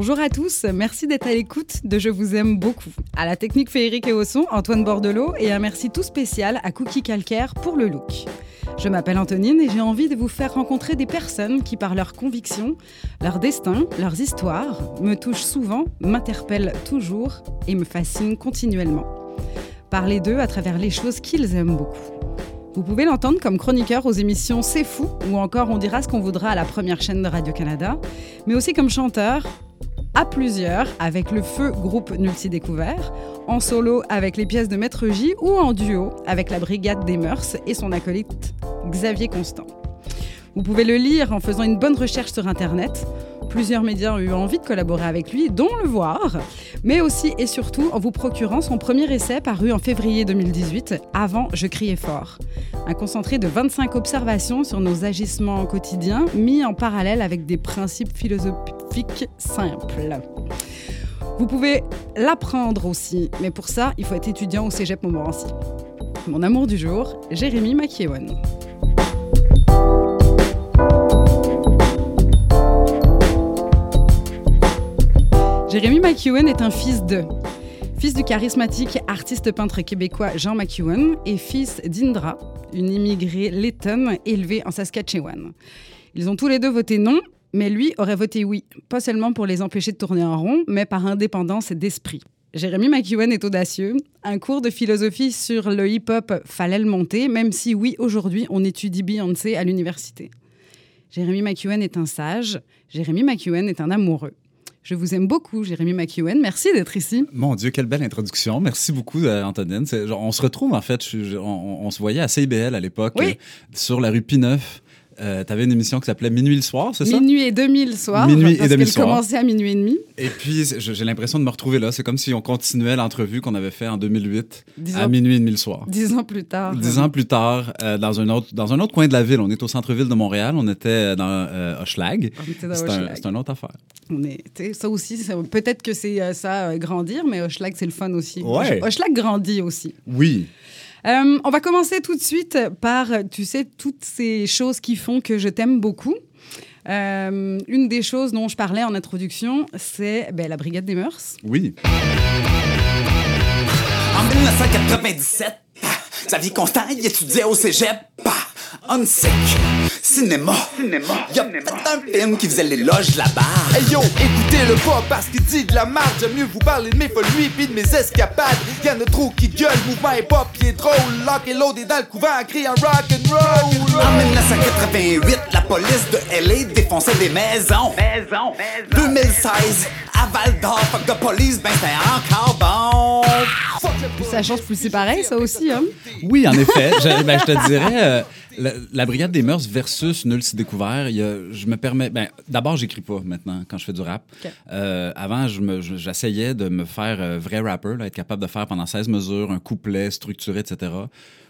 Bonjour à tous, merci d'être à l'écoute de Je vous aime beaucoup. À la technique féerique et au son, Antoine Bordelot et un merci tout spécial à Cookie Calcaire pour le look. Je m'appelle Antonine et j'ai envie de vous faire rencontrer des personnes qui, par leurs convictions, leur destin, leurs histoires, me touchent souvent, m'interpellent toujours et me fascinent continuellement. Parler d'eux à travers les choses qu'ils aiment beaucoup. Vous pouvez l'entendre comme chroniqueur aux émissions C'est fou ou encore On dira ce qu'on voudra à la première chaîne de Radio-Canada, mais aussi comme chanteur à plusieurs avec le Feu groupe Nulti Découvert, en solo avec les pièces de Maître J ou en duo avec la Brigade des Mœurs et son acolyte Xavier Constant. Vous pouvez le lire en faisant une bonne recherche sur Internet. Plusieurs médias ont eu envie de collaborer avec lui, dont Le Voir, mais aussi et surtout en vous procurant son premier essai paru en février 2018, Avant Je criais fort. Un concentré de 25 observations sur nos agissements quotidiens, mis en parallèle avec des principes philosophiques simples. Vous pouvez l'apprendre aussi, mais pour ça, il faut être étudiant au Cégep Montmorency. Mon amour du jour, Jérémy McEwan. Jérémy McEwen est un fils de Fils du charismatique artiste peintre québécois Jean McEwen et fils d'Indra, une immigrée lettonne élevée en Saskatchewan. Ils ont tous les deux voté non, mais lui aurait voté oui, pas seulement pour les empêcher de tourner en rond, mais par indépendance d'esprit. Jérémy McEwen est audacieux. Un cours de philosophie sur le hip-hop fallait le monter, même si oui, aujourd'hui, on étudie Beyoncé à l'université. Jérémy McEwen est un sage. Jérémy McEwen est un amoureux. Je vous aime beaucoup, Jérémy McEwen. Merci d'être ici. Mon Dieu, quelle belle introduction. Merci beaucoup, euh, Antonine. Genre, on se retrouve, en fait, je, on, on, se voyait à CIBL à l'époque, oui. euh, sur la rue Pineuf. Euh, tu avais une émission qui s'appelait Minuit le soir, c'est ça? Minuit et demi le soir. Minuit parce et demi le qu'elle soir. commençait à minuit et demi. Et puis, j'ai l'impression de me retrouver là. C'est comme si on continuait l'entrevue qu'on avait fait en 2008 Dix à ans- minuit et demi le soir. Dix ans plus tard. Dix ans plus tard, euh, dans, un autre, dans un autre coin de la ville, on est au centre-ville de Montréal, on était dans euh, Hochelag. C'est un, une autre affaire. On est, ça aussi, peut-être que c'est euh, ça, euh, grandir, mais Hochelag, c'est le fun aussi. Ouais. Hochelag grandit aussi. Oui. Euh, on va commencer tout de suite par, tu sais, toutes ces choses qui font que je t'aime beaucoup. Euh, une des choses dont je parlais en introduction, c'est ben, la Brigade des Mœurs. Oui. En 1997, Xavier Constant, il étudiait au cégep. On sick. Cinéma. Cinéma. Il y a peut-être un film qui faisait l'éloge de la barre. Hey yo, écoutez-le pas parce qu'il dit de la marge. J'aime mieux vous parler de mes folies pis de mes escapades. Y'en a trop qui gueulent, mouvement hip hop qui est drôle. Lock et load est dans le couvent, crie en rock and roll. En 1988, la police de LA défonçait des maisons. Maison, 2016, à Val d'Or, fuck the police, ben c'est encore bon. Ça change plus, c'est pareil, ça aussi. Hein? Oui, en effet. je, ben, je te dirais, euh, la, la Brigade des Mœurs versus Nul s'y découvert, il y a- je me permets. Ben, D'abord, j'écris pas maintenant quand je fais du rap. Euh, avant, je me- je- j'essayais de me faire euh, vrai rapper, là, être capable de faire pendant 16 mesures un couplet structuré, etc.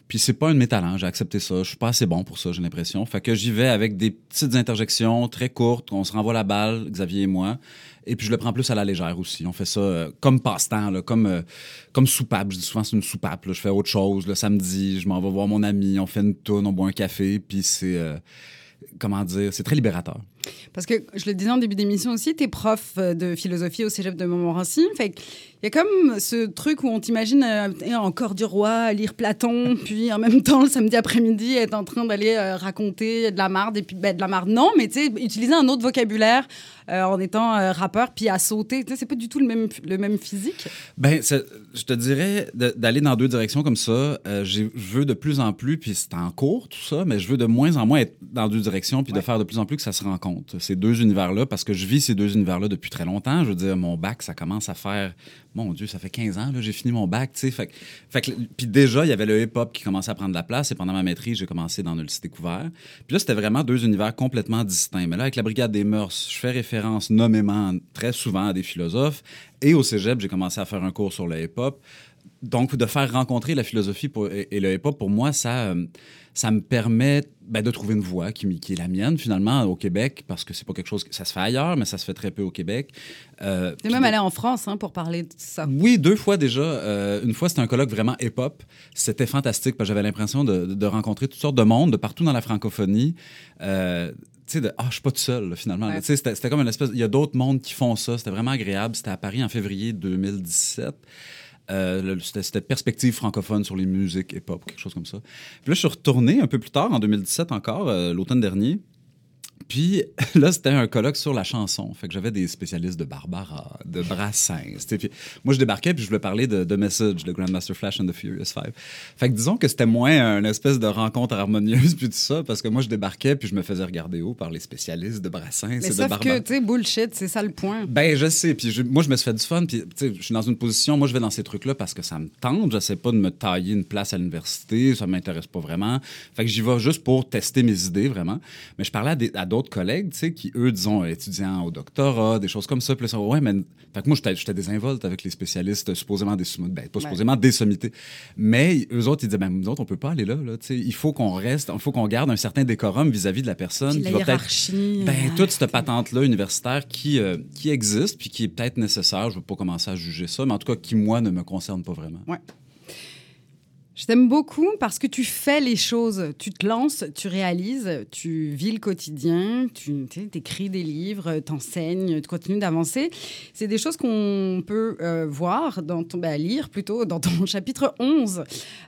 Puis c'est pas un de talents, j'ai accepté ça. Je suis pas assez bon pour ça, j'ai l'impression. Fait que j'y vais avec des petites interjections très courtes, on se renvoie la balle, Xavier et moi. Et puis je le prends plus à la légère aussi. On fait ça euh, comme passe-temps, là, comme, euh, comme soupape. Je dis souvent c'est une soupape. Je fais autre chose. Le samedi, je m'en vais voir mon ami, on fait une tourne, on boit un café. Puis c'est, euh, comment dire, c'est très libérateur. Parce que je le disais en début d'émission aussi, t'es prof euh, de philosophie au cégep de Montmorency. Fait il y a comme ce truc où on t'imagine euh, en corps du roi, lire Platon, puis en même temps, le samedi après-midi, être en train d'aller euh, raconter de la marde. Et puis, ben, de la marde, non, mais tu sais, utiliser un autre vocabulaire euh, en étant rappeur, puis à sauter. Tu sais, c'est pas du tout le même, le même physique. Ben, je te dirais d'aller dans deux directions comme ça. je veux de plus en plus, puis c'est en cours tout ça, mais je veux de moins en moins être dans deux directions, puis de faire de plus en plus que ça se rencontre. Ces deux univers-là, parce que je vis ces deux univers-là depuis très longtemps. Je veux dire, mon bac, ça commence à faire, mon Dieu, ça fait 15 ans, là, j'ai fini mon bac, tu sais. Fait, puis déjà, il y avait le hip-hop qui commençait à prendre la place, et pendant ma maîtrise, j'ai commencé dans le site découvert. Puis là, c'était vraiment deux univers complètement distincts. Mais là, avec la Brigade des Mœurs, je fais référence nommément très souvent à des philosophes. Et au cégep, j'ai commencé à faire un cours sur le hip-hop. Donc, de faire rencontrer la philosophie pour- et, et le hip-hop, pour moi, ça, euh, ça me permet ben, de trouver une voie qui, est la mienne, finalement, au Québec, parce que c'est pas quelque chose que ça se fait ailleurs, mais ça se fait très peu au Québec. Euh, T'es même allé en France hein, pour parler de ça. oui, deux fois déjà. Euh, une fois, c'était un colloque vraiment hip-hop. C'était fantastique parce que j'avais l'impression de, de rencontrer toutes sortes de monde de partout dans la francophonie. Euh, sais, de, ah, je suis pas tout seul, là, finalement. Tu sais, C'était c'était comme une espèce. Il y a d'autres mondes qui font ça. C'était vraiment agréable. C'était à Paris en février 2017. Euh, c'était perspective francophone sur les musiques hip-hop, quelque chose comme ça. Puis là, je suis retourné un peu plus tard, en 2017 encore, euh, l'automne dernier. Puis là, c'était un colloque sur la chanson. Fait que j'avais des spécialistes de Barbara, de Brassens. Puis moi, je débarquais puis je voulais parler de, de Message, de Grandmaster Flash and the Furious Five. Fait que disons que c'était moins une espèce de rencontre harmonieuse puis tout ça, parce que moi, je débarquais puis je me faisais regarder haut par les spécialistes de Brassens Mais et de sauf Barbara. que, tu sais, bullshit, c'est ça le point. Ben, je sais. Puis je- moi, je me suis fait du fun. Puis, tu sais, je suis dans une position. Moi, je vais dans ces trucs-là parce que ça me tente. J'essaie pas de me tailler une place à l'université. Ça m'intéresse pas vraiment. Fait que j'y vais juste pour tester mes idées, vraiment. Mais je parlais à, des- à d'autres collègues, tu sais, qui, eux, disons, étudiants au doctorat, des choses comme ça. Puis là, sont, ouais, mais. Fait que moi, j'étais j'étais désinvolte avec les spécialistes supposément des sommités. Ben, pas supposément des sommités. Mais eux autres, ils disaient, ben, nous autres, on peut pas aller là, là. Tu sais, il faut qu'on reste, il faut qu'on garde un certain décorum vis-à-vis de la personne. Puis qui la va hiérarchie. ben, euh, toute cette patente-là universitaire qui, euh, qui existe, puis qui est peut-être nécessaire, je ne veux pas commencer à juger ça, mais en tout cas qui, moi, ne me concerne pas vraiment. Je t'aime beaucoup parce que tu fais les choses, tu te lances, tu réalises, tu vis le quotidien, tu écris des livres, t'enseignes, tu continues d'avancer. C'est des choses qu'on peut euh, voir, dans ton, bah, lire plutôt dans ton chapitre 11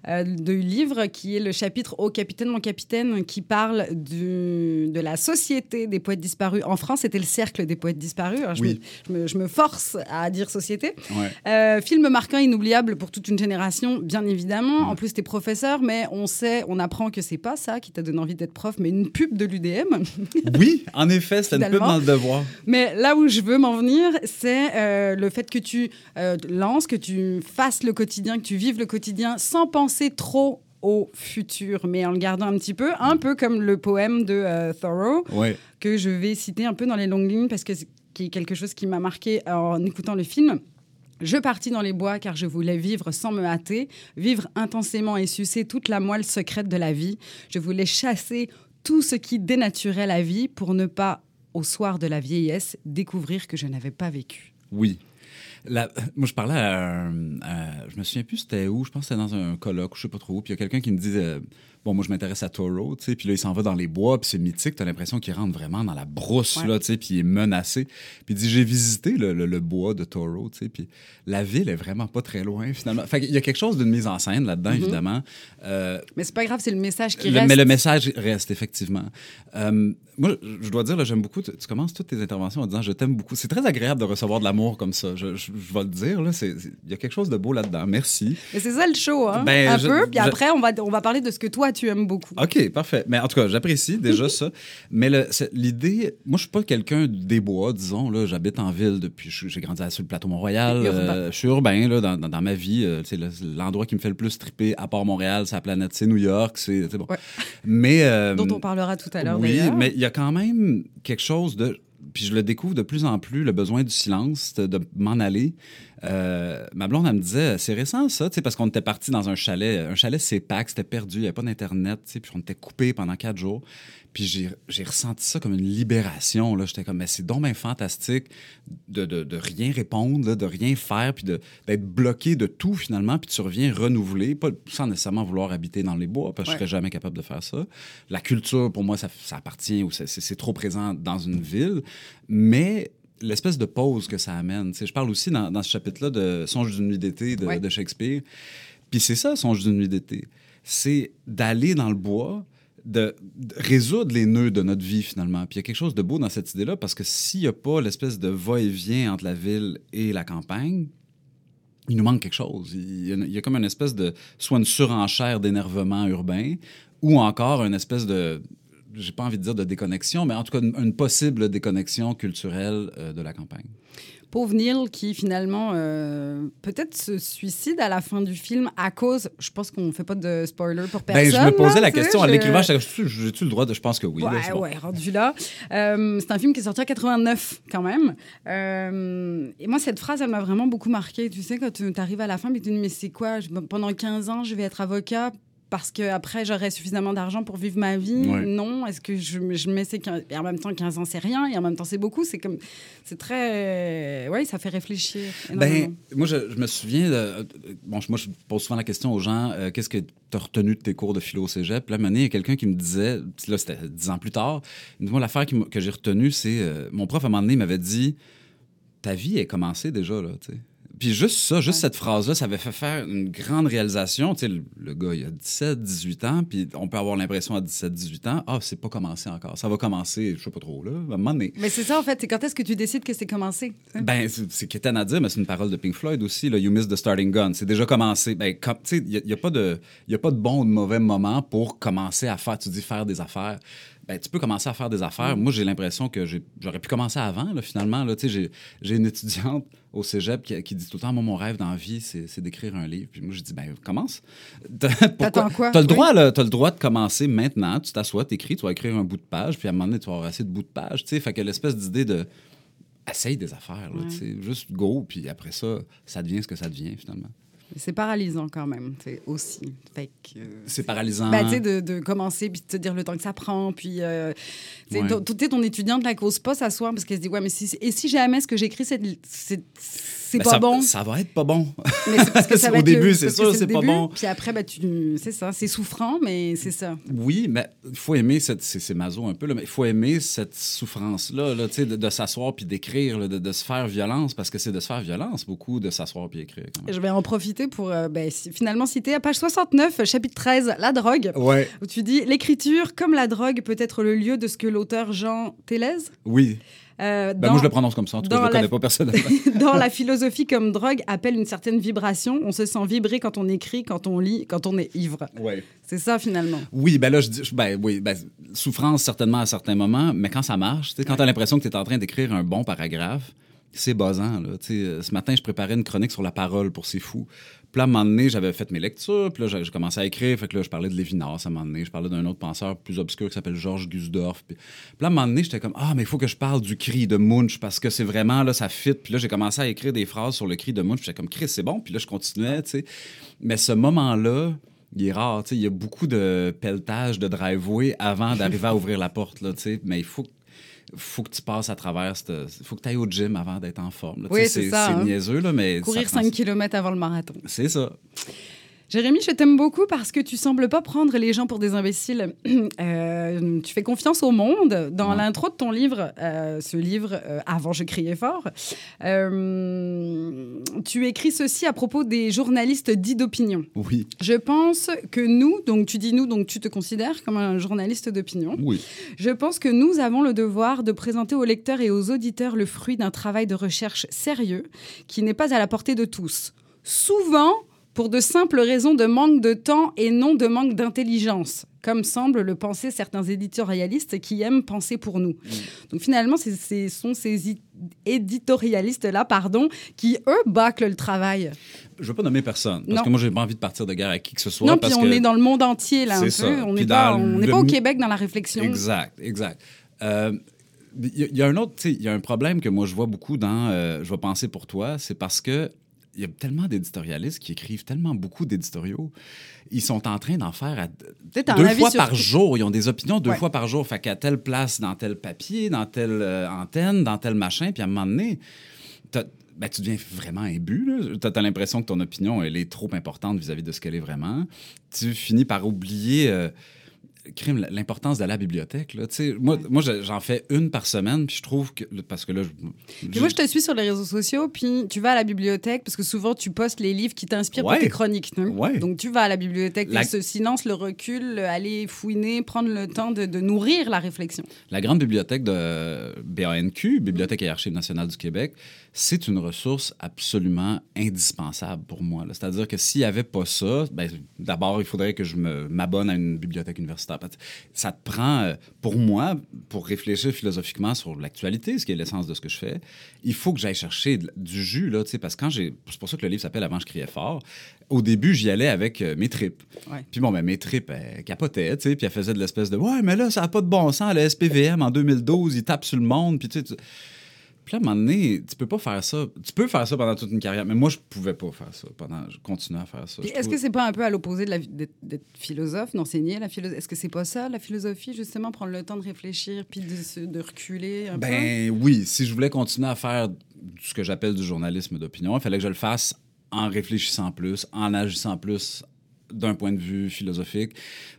euh, du livre qui est le chapitre Au capitaine, mon capitaine, qui parle du, de la société des poètes disparus. En France, c'était le cercle des poètes disparus. Alors, je, Oui. me, je me- je me force à dire société. Ouais. Euh, film marquant, inoubliable pour toute une génération, bien évidemment. Mm. Plus, t'es professeur, mais on sait, on apprend que c'est pas ça qui t'a donné envie d'être prof, mais une pub de l'UDM. Oui, en effet, pub Finalement. dans le devoir. mais là où je veux m'en venir, c'est euh, le fait que tu euh, lances, que tu fasses le quotidien, que tu vives le quotidien sans penser trop au futur, mais en le gardant un petit peu, un peu comme le poème de euh, Thoreau Ouais. que je vais citer un peu dans les longues lignes parce que c'est quelque chose qui m'a marqué en écoutant le film. Je partis dans les bois car je voulais vivre sans me hâter, vivre intensément et sucer toute la moelle secrète de la vie. Je voulais chasser tout ce qui dénaturait la vie pour ne pas, au soir de la vieillesse, découvrir que je n'avais pas vécu. Oui. Moi, je parlais à, Je me souviens plus c'était où. Je pense que c'était dans un colloque, je sais pas trop où. Puis il y a quelqu'un qui me euh, Bon, moi, je m'intéresse à Toro, tu sais. Puis là, il s'en va dans les bois, puis c'est mythique. T'as l'impression qu'il rentre vraiment dans la brousse, Ouais. là, tu sais. Puis il est menacé. Puis il dit J'ai visité le, le- le bois de Toro, tu sais. Puis la ville est vraiment pas très loin, finalement. Fait qu'il y a quelque chose d'une mise en scène là-dedans, évidemment. Euh, Mais c'est pas grave, c'est le message qui le- reste. Mais le message reste, effectivement. Euh, moi, je dois dire, là, j'aime beaucoup. Tu, tu commences toutes tes interventions en disant je t'aime beaucoup. C'est très agréable de recevoir de l'amour comme ça. Je, je- je vais le dire, là. Il y a quelque chose de beau là-dedans. Merci. Mais c'est ça le show, hein? Ben, un je- peu. Puis après, on va, on va parler de ce que toi, tu aimes beaucoup. OK, parfait. Mais en tout cas, j'apprécie déjà ça. Mais c'est- l'idée, moi, je suis pas quelqu'un des bois, disons. Là, j'habite en ville depuis. J'ai grandi sur le plateau Mont-Royal. Euh, je suis urbain là, dans, dans- dans ma vie. Euh, sais, le- l'endroit qui me fait le plus triper, à part Montréal, c'est la planète, c'est New York. C'est c'est bon. Ouais. Mais. euh, Dont on parlera tout à l'heure, oui, mais il y a quand même quelque chose de. Puis je le découvre de plus en plus, le besoin du silence, de, m'en aller. Euh, ma blonde, elle me disait, c'est récent ça, parce qu'on était parti dans un chalet. Un chalet CEPAC, c'était perdu, il n'y avait pas d'Internet, puis on était coupé pendant quatre jours. Puis j'ai ressenti ça comme une libération. J'étais comme, mais c'est donc bien fantastique de, de, de rien répondre, là, de rien faire, puis d'être bloqué de tout finalement, puis tu reviens renouvelé, pas, sans nécessairement vouloir habiter dans les bois, parce que Ouais. je serais jamais capable de faire ça. La culture, pour moi, ça, ça appartient ou c'est- trop présent dans une ville, mais l'espèce de pause que ça amène. Tu sais, je parle aussi dans, dans ce chapitre-là de Songe d'une nuit d'été de, Ouais. de Shakespeare. Puis c'est ça, Songe d'une nuit d'été. C'est d'aller dans le bois, de, résoudre les nœuds de notre vie, finalement. Puis il y a quelque chose de beau dans cette idée-là, parce que s'il n'y a pas l'espèce de va-et-vient entre la ville et la campagne, il nous manque quelque chose. Il y a, comme une espèce de... soit une surenchère d'énervement urbain, ou encore une espèce de... j'ai pas envie de dire de déconnexion, mais en tout cas une, une possible déconnexion culturelle euh, de la campagne. Pauvre Neil qui finalement euh, peut-être se suicide à la fin du film à cause, je pense qu'on fait pas de spoiler pour personne. Ben, je me posais la question à comme, j'ai-tu le droit de... Je pense que oui. Ouais, bon. ouais, rendu là. Euh, c'est un film qui est sorti en 89 quand même. Euh, et moi, cette phrase, elle m'a vraiment beaucoup marqué. Tu sais, quand tu arrives à la fin, puis tu te dis, mais c'est quoi? Pendant 15 ans, je vais être avocat parce que après j'aurai suffisamment d'argent pour vivre ma vie Ouais. Non. Est-ce que je, je mets ces 15... Et en même temps, 15 ans, c'est rien. Et en même temps, c'est beaucoup. C'est comme... C'est très... Oui, ça fait réfléchir. Ben, moi, je, je me souviens. De, bon, moi, je pose souvent la question aux gens euh, qu'est-ce que tu as retenu de tes cours de philo au cégep? Là, à un moment donné, il y a quelqu'un qui me disait, là, c'était dix ans plus tard, moi, l'affaire que j'ai retenue, c'est. euh, mon prof, à un moment donné, m'avait dit ta vie est commencée déjà, là, tu sais. Puis juste ça, juste Ouais. cette phrase-là, ça avait fait faire une grande réalisation. Tu sais, le, le gars, il a 17, 18 ans, puis on peut avoir l'impression à 17, 18 ans, ah, c'est pas commencé encore. Ça va commencer, je sais pas trop, là, à un moment donné. Mais c'est ça, en fait. C'est quand est-ce que tu décides que c'est commencé Ben, c'est quétaine à dire, mais c'est une parole de Pink Floyd aussi. Là, you missed the starting gun. C'est déjà commencé. Ben, comme- tu sais, il n'y a, y a pas de y a pas de bon ou de mauvais moment pour commencer à faire, tu dis faire des affaires. Ben, tu peux commencer à faire des affaires. Moi, j'ai l'impression que j'aurais pu commencer avant, là, finalement. Là, j'ai- j'ai une étudiante au cégep qui, qui dit tout le temps, moi, mon rêve dans la vie, c'est c'est d'écrire un livre. Puis moi, je dis, ben, commence. T'attends quoi? T'as le Oui. droit, là, t'as le droit de commencer maintenant. Tu t'assois, t'écris, tu vas écrire un bout de page, puis à un moment donné, tu vas avoir assez de bouts de page. Tu sais, fait que l'espèce d'idée de essaye des affaires, là, Ouais. juste go, puis après ça, ça devient ce que ça devient finalement. C'est paralysant quand même, c'est aussi. Euh, C'est paralysant. Sais, de, de commencer, puis de te dire le temps que ça prend, puis... Euh, Ouais. ton- ton étudiante la cause pas s'asseoir parce qu'elle se dit, ouais, mais si, et si jamais ce que j'écris, c'est c'est- Ben, pas ça, bon, Ça va être pas bon. mais c'est parce que ça va Au être début, le- c'est sûr, c'est pas bon. Puis après, ben, tu, c'est ça, c'est souffrant, mais c'est ça. Oui, mais il faut aimer cette. C'est maso un peu, là, mais il faut aimer cette souffrance-là, là, de, de s'asseoir puis d'écrire, de, de se faire violence, parce que c'est de se faire violence beaucoup de s'asseoir puis écrire. Je vais en profiter pour euh, ben, finalement citer à page 69, chapitre 13, la drogue, Ouais. où tu dis L'écriture, comme la drogue, peut être le lieu de ce que l'auteur Jean Télèze. Oui. Euh, dans- moi, je le prononce comme ça. En tout cas, je le la- connais pas personnellement. dans la philosophie comme drogue appelle une certaine vibration. On se sent vibrer quand on écrit, quand on lit, quand on est ivre. ouais. C'est ça finalement. Oui, ben là, je dis, ben oui, ben, souffrance certainement à certains moments, mais quand ça marche, quand tu as l'impression que tu es en train d'écrire un bon paragraphe, c'est buzzant. Là. Euh, ce matin, je préparais une chronique sur la parole pour C'est fou. Puis là, à un moment donné, j'avais fait mes lectures, puis là, j'ai commencé à écrire. Fait que là, je parlais de Lévinas à un moment donné. Je parlais d'un autre penseur plus obscur qui s'appelle Georges Gusdorf. Puis, là, à un moment donné, j'étais comme, ah, mais il faut que je parle du cri de Munch parce que c'est vraiment, là, ça fit. Puis là, j'ai commencé à écrire des phrases sur le cri de Munch. J'étais comme, Chris, c'est bon. Puis là, je continuais, tu sais. Mais ce moment-là, il est rare, tu sais. Il y a beaucoup de pelletage de driveway avant d'arriver à ouvrir la porte, là. Mais il faut faut que tu passes à travers Il faut que tu ailles au gym avant d'être en forme. là. Oui, sais, c'est ça, C'est hein. niaiseux, là, mais. Courir ça prend- 5 km avant le marathon. C'est ça. Jérémy, je t'aime beaucoup parce que tu sembles pas prendre les gens pour des imbéciles. Euh, tu fais confiance au monde. Dans Ouais. l'intro de ton livre, euh, ce livre, euh, Avant je criais fort, tu écris ceci à propos des journalistes dits d'opinion. Oui. Je pense que nous, donc tu dis nous, donc tu te considères comme un journaliste d'opinion. Oui. Je pense que nous avons le devoir de présenter aux lecteurs et aux auditeurs le fruit d'un travail de recherche sérieux qui n'est pas à la portée de tous. Souvent pour de simples raisons de manque de temps et non de manque d'intelligence, comme semblent le penser certains éditorialistes qui aiment penser pour nous. Donc finalement, ce sont ces éditorialistes-là, pardon, qui, eux, bâclent le travail. Je veux pas nommer personne, parce Non. que moi, j'ai pas envie de partir de guerre avec qui que ce soit. non, parce puis on que... est dans le monde entier, là, un peu. Ça. On n'est pas, le pas au Québec dans la réflexion. Exact, exact. Euh, Il y, a- un autre, tu sais, il y a un problème que moi je vois beaucoup dans euh, Je vais penser pour toi, c'est parce que il y a tellement d'éditorialistes qui écrivent tellement beaucoup d'éditoriaux. Ils sont en train d'en faire à deux fois par tout. jour. Ils ont des opinions deux Ouais. fois par jour. Fait qu'à telle place, dans tel papier, dans telle euh, antenne, dans tel machin, puis à un moment donné, ben, tu deviens vraiment imbu. Tu as, l'impression que ton opinion elle est trop importante vis-à-vis de ce qu'elle est vraiment. Tu finis par oublier euh, crime, l'importance de la bibliothèque. Là. Moi, moi je- j'en fais une par semaine, puis je trouve que... Parce que là... je- moi, je te suis sur les réseaux sociaux, puis tu vas à la bibliothèque, parce que souvent, tu postes les livres qui t'inspirent Ouais. pour tes chroniques. Ouais. Donc, tu vas à la bibliothèque, La- ce silence, le recul, le- aller fouiner, prendre le temps de, de nourrir la réflexion. La grande bibliothèque de BANQ, Bibliothèque et Archives nationales du Québec, c'est une ressource absolument indispensable pour moi. C'est-à-dire que s'il n'y avait pas ça, ben, d'abord, il faudrait que je m'abonne à une bibliothèque universitaire. Ça te prend, euh, pour moi, pour réfléchir philosophiquement sur l'actualité, ce qui est l'essence de ce que je fais, il faut que j'aille chercher du jus, là, tu sais, parce que quand j'ai... C'est pour ça que le livre s'appelle « Avant, je criais fort ». Au début, j'y allais avec euh, mes tripes. Puis bon, ben, mes tripes, elles capotaient, tu sais, puis elles faisaient de l'espèce de « Ouais, mais là, ça n'a pas de bon sens, le SPVM, en 2012, il tape sur le monde, puis tu sais... tu- Puis là, à un moment donné, tu peux pas faire ça. Tu peux faire ça pendant toute une carrière, mais moi, je pouvais pas faire ça pendant. Je continuais à faire ça. Est-ce trouvais- que c'est pas un peu à l'opposé de d'être philosophe, d'enseigner la philosophie Est-ce que c'est pas ça, la philosophie, justement, prendre le temps de réfléchir puis de, reculer un peu? Ben oui, si je voulais continuer à faire ce que j'appelle du journalisme d'opinion, il fallait que je le fasse en réfléchissant plus, en agissant plus d'un point de vue philosophique,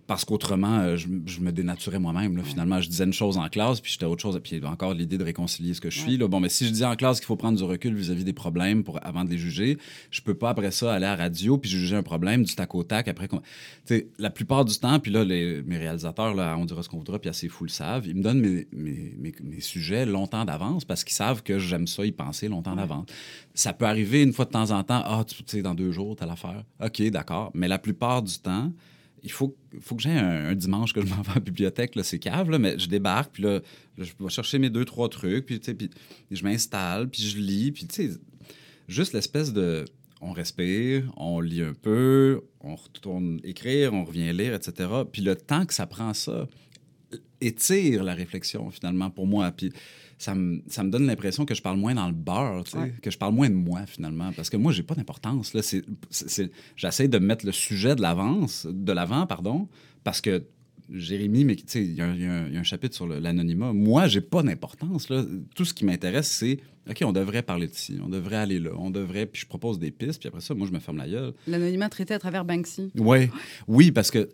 parce qu'autrement, euh, je, je me dénaturais moi-même. là. Finalement, je disais une chose en classe, puis j'étais autre chose. Puis encore l'idée de réconcilier ce que je suis. Là. Bon, mais si je dis en classe qu'il faut prendre du recul vis-à-vis des problèmes pour, avant de les juger, je peux pas après ça aller à la radio puis juger un problème du tac au tac. Après, qu'on- tu sais, la plupart du temps, puis là, les, mes réalisateurs, là, on dira ce qu'on voudra, puis assez fou le savent, ils me donnent mes, mes, mes- mes sujets longtemps d'avance parce qu'ils savent que j'aime ça y penser longtemps d'avance. Ça peut arriver une fois de temps en temps, ah, tu tu sais, dans deux jours, t'as l'affaire. OK, d'accord. Mais la plupart du temps, il faut, faut que j'ai un, dimanche que je m'en vais à la bibliothèque, c'est cave, là, mais je débarque, puis là, je vais chercher mes deux, trois trucs, puis, puis je m'installe, puis je lis, puis tu sais, juste l'espèce de... On respire, on lit un peu, on retourne écrire, on revient lire, etc. Puis le temps que ça prend ça étire la réflexion, finalement, pour moi. Puis ça me, ça me donne l'impression que je parle moins dans le beurre, tu sais, Ouais. que je parle moins de moi, finalement. Parce que moi, j'ai pas d'importance. là. C'est- c'est- c'est- J'essaie de mettre le sujet de l'avance, de l'avant, pardon, parce que Jérémy, mais tu sais, il y, a un- il y y a un chapitre sur le- l'anonymat. Moi, j'ai pas d'importance. là. Tout ce qui m'intéresse, c'est OK, on devrait parler de ci, on devrait aller là, on devrait. Puis je propose des pistes, puis après ça, moi, je me ferme la gueule. L'anonymat traité à travers Banksy. Ouais. Oui, parce que.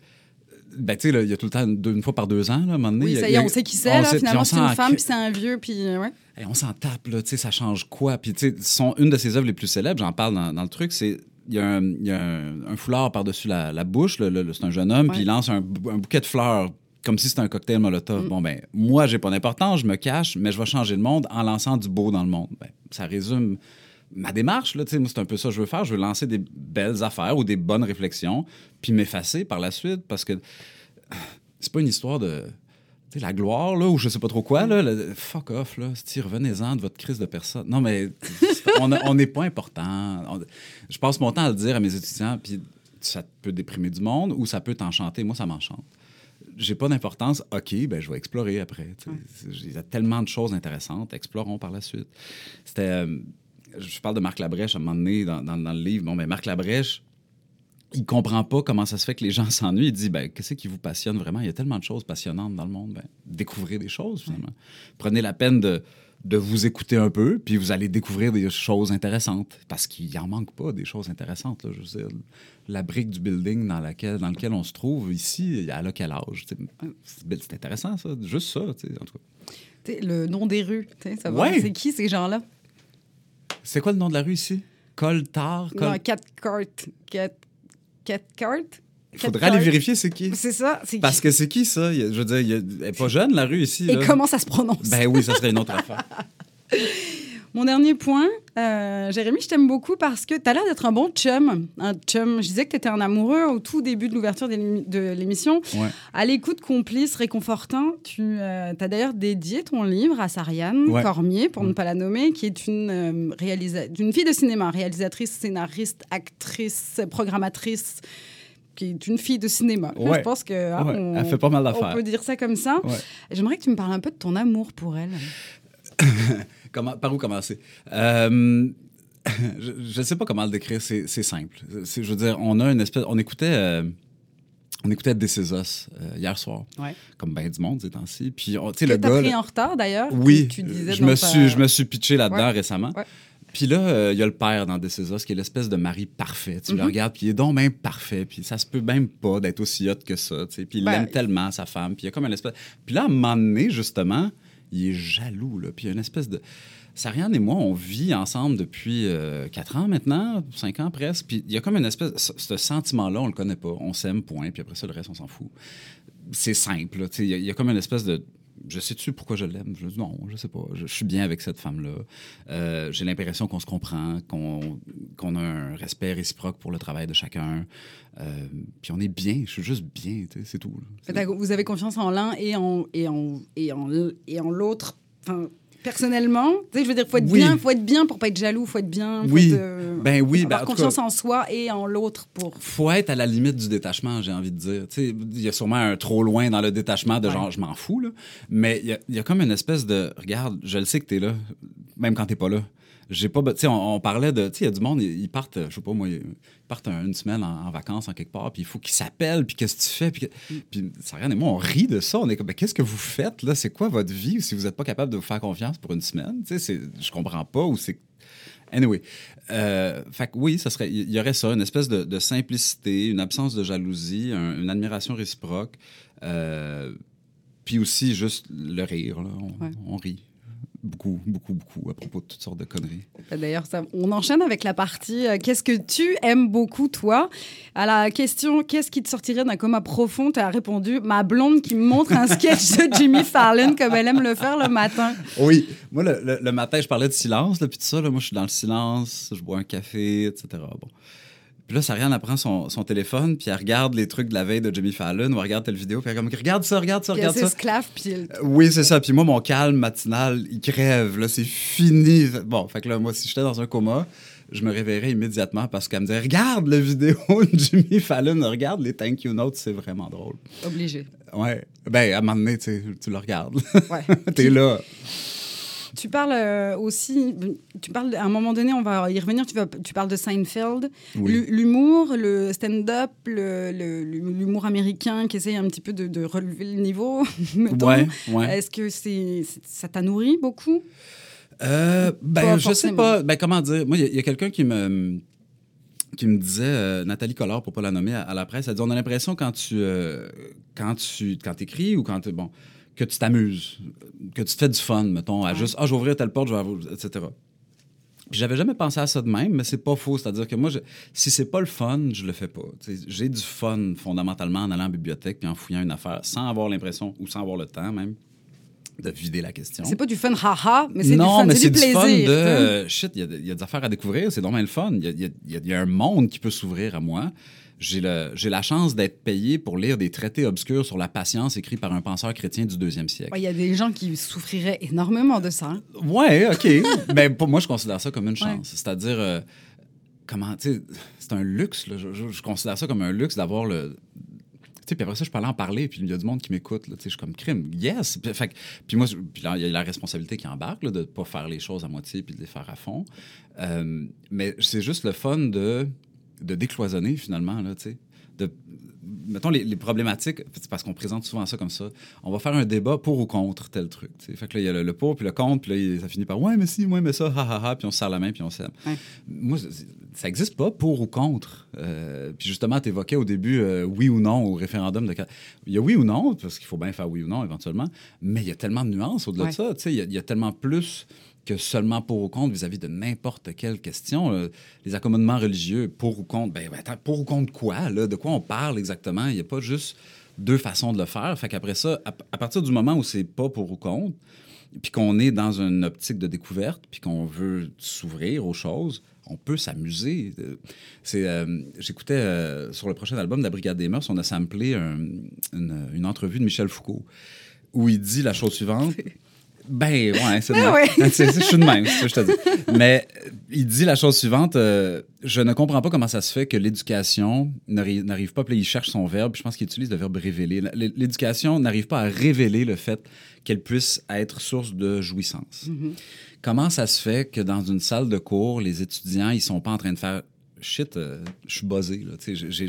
Ben, tu sais, là, il y a tout le temps, deux- une fois par deux ans, là, à un moment donné. Oui, ça y est, on sait qui c'est, Finalement, c'est une femme, puis c'est un vieux, puis euh, ouais. Hey, on s'en tape, là, tu sais, ça change quoi? Puis, tu sais, une de ses œuvres les plus célèbres, j'en parle dans, dans le truc, c'est. Il y a un, y a un- un foulard par-dessus la, la bouche, c'est un jeune homme, puis il lance un bouquet de fleurs comme si c'était un cocktail Molotov. Mm. Bon, ben, moi, j'ai pas d'importance, je me cache, mais je vais changer le monde en lançant du beau dans le monde. Ben, ça résume ma démarche, là, moi, c'est un peu ça que je veux faire. Je veux lancer des belles affaires ou des bonnes réflexions, puis m'effacer par la suite, parce que c'est pas une histoire de. La gloire, là, ou je sais pas trop quoi, là, le- fuck off, là. Revenez-en de votre crise de personne. Non, mais on n'est pas important. On- je passe mon temps à le dire à mes étudiants, puis ça peut déprimer du monde ou ça peut t'enchanter. Moi, ça m'enchante. J'ai pas d'importance. OK, ben je vais explorer après. Il y a tellement de choses intéressantes. Explorons par la suite. C'était. euh, je parle de Marc Labrèche à un moment donné dans, dans- dans le livre. Bon, ben Marc Labrèche, il comprend pas comment ça se fait que les gens s'ennuient. Il dit, ben, qu'est-ce qui vous passionne vraiment? Il y a tellement de choses passionnantes dans le monde. Ben, découvrez des choses, finalement. Prenez la peine de, de vous écouter un peu, puis vous allez découvrir des choses intéressantes. Parce qu'il en manque pas des choses intéressantes. Là. Je veux dire, la brique du building dans, laquelle, dans lequel on se trouve ici, a quel âge? C'est intéressant, ça. Juste ça, en tout cas. Le nom des rues, ça va. Ouais. C'est qui ces gens-là? C'est quoi le nom de la rue ici? Coltard? Col... Non, Cathcart. Cat... Cathcart? Il faudrait aller vérifier c'est qui. C'est ça, c'est Parce qui? que c'est qui ça? Je veux dire, elle n'est pas jeune, la rue ici. Et là. comment ça se prononce? Ben oui, ça serait une autre affaire. Mon dernier point, euh, Jérémy, je t'aime beaucoup parce que tu as l'air d'être un bon chum. Un chum. Je disais que tu étais un amoureux au tout début de l'ouverture de l'émi- de l'émission. Ouais. À l'écoute complice, réconfortant, tu as d'ailleurs dédié ton livre à Sariane Ouais. Cormier, pour ne Ouais. pas la nommer, qui est une, euh, réalisa- d'une fille de cinéma, réalisatrice, scénariste, actrice, programmatrice, qui est une fille de cinéma. Ouais. Je pense que hein, Ouais, on, Elle fait pas mal on d'affaires. peut dire ça comme ça. Ouais. J'aimerais que tu me parles un peu de ton amour pour elle. Comment, par où commencer? Euh, je ne sais pas comment le décrire, c'est c'est simple. C'est- Je veux dire, on a une espèce. On écoutait. euh, on écoutait This Is Us euh, hier soir, Ouais. comme ben du monde ces temps-ci. Puis, on- tu sais, Que le t'as gars. pris en retard d'ailleurs. Oui, tu disais je me, suis, je me suis pitché là-dedans Ouais. récemment. Ouais. Puis là, euh, il y a le père dans This Is Us, qui est l'espèce de mari parfait. Tu le Mhm. regardes, puis il est donc même parfait. Puis ça se peut même pas d'être aussi hot que ça. tu sais. Puis il Ben, aime tellement sa femme. Puis il y a comme une espèce... Puis là, à un moment donné, justement, il est jaloux. Là. Puis il y a une espèce de... Sariane et moi, on vit ensemble depuis euh, quatre ans maintenant, cinq ans presque. Puis il y a comme une espèce... Ce, sentiment-là, on le connaît pas. On s'aime, point. Puis après ça, le reste, on s'en fout. C'est simple. il y a comme une espèce de... Je sais-tu pourquoi je l'aime? Je dis non, je sais pas. Je, suis bien avec cette femme-là. Euh, J'ai l'impression qu'on se comprend, qu'on qu'on a un respect réciproque pour le travail de chacun. Euh, puis on est bien. Je suis juste bien, c'est tout. Vous avez confiance en l'un et en, et en, et en, et en l'autre. Personnellement. Tu sais, je veux dire, faut être Oui. bien, faut être bien pour pas être jaloux, faut être bien. Faut Oui. être, euh, Ben oui, ben, avoir en confiance cas- en soi et en l'autre pour. faut être à la limite du détachement, j'ai envie de dire. Tu sais, il y a sûrement un trop loin dans le détachement de genre, je m'en fous, là. Mais il y y a comme une espèce de, regarde, je le sais que t'es là, même quand t'es pas là. J'ai pas, tu sais, on, on parlait de, tu sais, il y a du monde, ils ils partent, je sais pas moi, ils partent un- une semaine en, en vacances en quelque part, puis il faut qu'ils s'appellent, puis qu'est-ce que tu fais, puis, que- puis Sariane et moi, on rit de ça, on est comme, Ben, qu'est-ce que vous faites là, c'est quoi votre vie si vous êtes pas capable de vous faire confiance pour une semaine, tu sais, je comprends pas ou c'est Anyway, euh, fait que oui, ça serait, il y aurait ça, une espèce de, de simplicité, une absence de jalousie, un- une admiration réciproque, euh, puis aussi juste le rire. là. On, Ouais. on rit beaucoup, beaucoup, beaucoup à propos de toutes sortes de conneries. D'ailleurs, ça- on enchaîne avec la partie euh, Qu'est-ce que tu aimes beaucoup, toi? À la question Qu'est-ce qui te sortirait d'un coma profond? Tu as répondu Ma blonde qui me montre un sketch de Jimmy Fallon comme elle aime le faire le matin. Oui, moi, le, le- le matin, je parlais de silence, là, puis tout ça. Là, moi, je suis dans le silence, je bois un café, etc. Bon. Puis là, Sariane, elle prend son, son téléphone, puis elle regarde les trucs de la veille de Jimmy Fallon, ou elle regarde telle vidéo, puis elle est comme, regarde ça, regarde ça, Puis regarde ça. s'esclave, puis elle- Oui, c'est ça. Puis moi, mon calme matinal, il crève. Là, c'est fini. Bon, fait que là, moi, si j'étais dans un coma, je me réveillerais immédiatement parce qu'elle me disait Regarde la vidéo de Jimmy Fallon, regarde les thank you notes, c'est vraiment drôle. obligée. Ouais. Ben, à un moment donné, tu le regardes. Ouais. T'es là. Tu parles euh, aussi, tu parles à un moment donné, on va y revenir. Tu, vas, tu parles de Seinfeld, Oui. L'hu- l'humour, le stand-up, l'humour américain qui essaye un petit peu de, de relever le niveau. Ouais, ouais. Est-ce que c'est, ça t'a nourri beaucoup? Euh, ben, je sais pas. Ben, comment dire? Moi, il y a- quelqu'un qui me qui me disait, euh, Nathalie Collard, pour pas la nommer, à, à la presse, elle dit on a l'impression quand tu euh, quand tu quand écris ou quand tu bon que tu t'amuses, que tu te fais du fun, mettons, à juste ah je vais ouvrir telle porte, je vais ouvrir- etc. Puis j'avais jamais pensé à ça de même, mais c'est pas faux. C'est-à-dire que moi, je, si c'est pas le fun, je le fais pas. J'ai du fun fondamentalement en allant à la bibliothèque puis en fouillant une affaire, sans avoir l'impression ou sans avoir le temps même de vider la question. C'est pas du fun haha, mais c'est du Non, fun, mais c'est c'est du du plaisir. fun de tu sais. euh, shit, il y, a- il y a des affaires à découvrir, c'est dommage le fun. Y y il y a un monde qui peut s'ouvrir à moi. J'ai le- j'ai la chance d'être payé pour lire des traités obscurs sur la patience écrits par un penseur chrétien du deuxième siècle. Ouais, Il y a des gens qui souffriraient énormément de ça. hein. Ouais, OK. ben, pour moi, je considère ça comme une chance. C'est-à-dire, euh, comment, tu sais, c'est un luxe. là. Je, je- je considère ça comme un luxe d'avoir le. Tu sais, puis après ça, je peux aller en parler, puis il y a du monde qui m'écoute. Tu sais, Je suis comme crime. Yes! Puis, fait que- puis moi, il y a la responsabilité qui embarque là, de ne pas faire les choses à moitié puis de les faire à fond. Euh, mais c'est juste le fun de, de décloisonner, finalement, là, tu sais. De, mettons les, les problématiques, parce qu'on présente souvent ça comme ça. On va faire un débat pour ou contre tel truc. tu sais. Fait que là, il y a le, le pour puis le contre, puis là, ça finit par ouais, mais si, ouais, mais ça, ha, ha, ha, puis on se serre la main, puis on s'aime. Ouais. Moi, ça n'existe pas pour ou contre. Euh, puis justement, tu évoquais au début euh, oui ou non au référendum de. Il y a oui ou non, parce qu'il faut bien faire oui ou non éventuellement, mais il y a tellement de nuances au-delà Ouais. de ça. Il y, a- il y a tellement plus que seulement pour ou contre vis-à-vis de n'importe quelle question. là. Les accommodements religieux, pour ou contre, ben, ben, attends, pour ou contre quoi? Là? De quoi on parle exactement? Il n'y a pas juste deux façons de le faire. Fait qu'après ça, à, partir du moment où c'est pas pour ou contre, puis qu'on est dans une optique de découverte, puis qu'on veut s'ouvrir aux choses, on peut s'amuser. Euh, C'est, euh, j'écoutais euh, sur le prochain album de la Brigade des Mœurs, on a samplé un- une, une entrevue de Michel Foucault où il dit la chose suivante. Ben, ouais, c'est de Ben ouais. Je suis de même, c'est ça que je te dis. Mais il dit la chose suivante euh, Je ne comprends pas comment ça se fait que l'éducation n'arrive pas. Puis il cherche son verbe. Je pense qu'il utilise le verbe révéler. L'éducation n'arrive pas à révéler le fait qu'elle puisse être source de jouissance. Comment ça se fait que dans une salle de cours, les étudiants, ils sont pas en train de faire shit, euh, je suis buzzé, là. Tu sais, j'ai-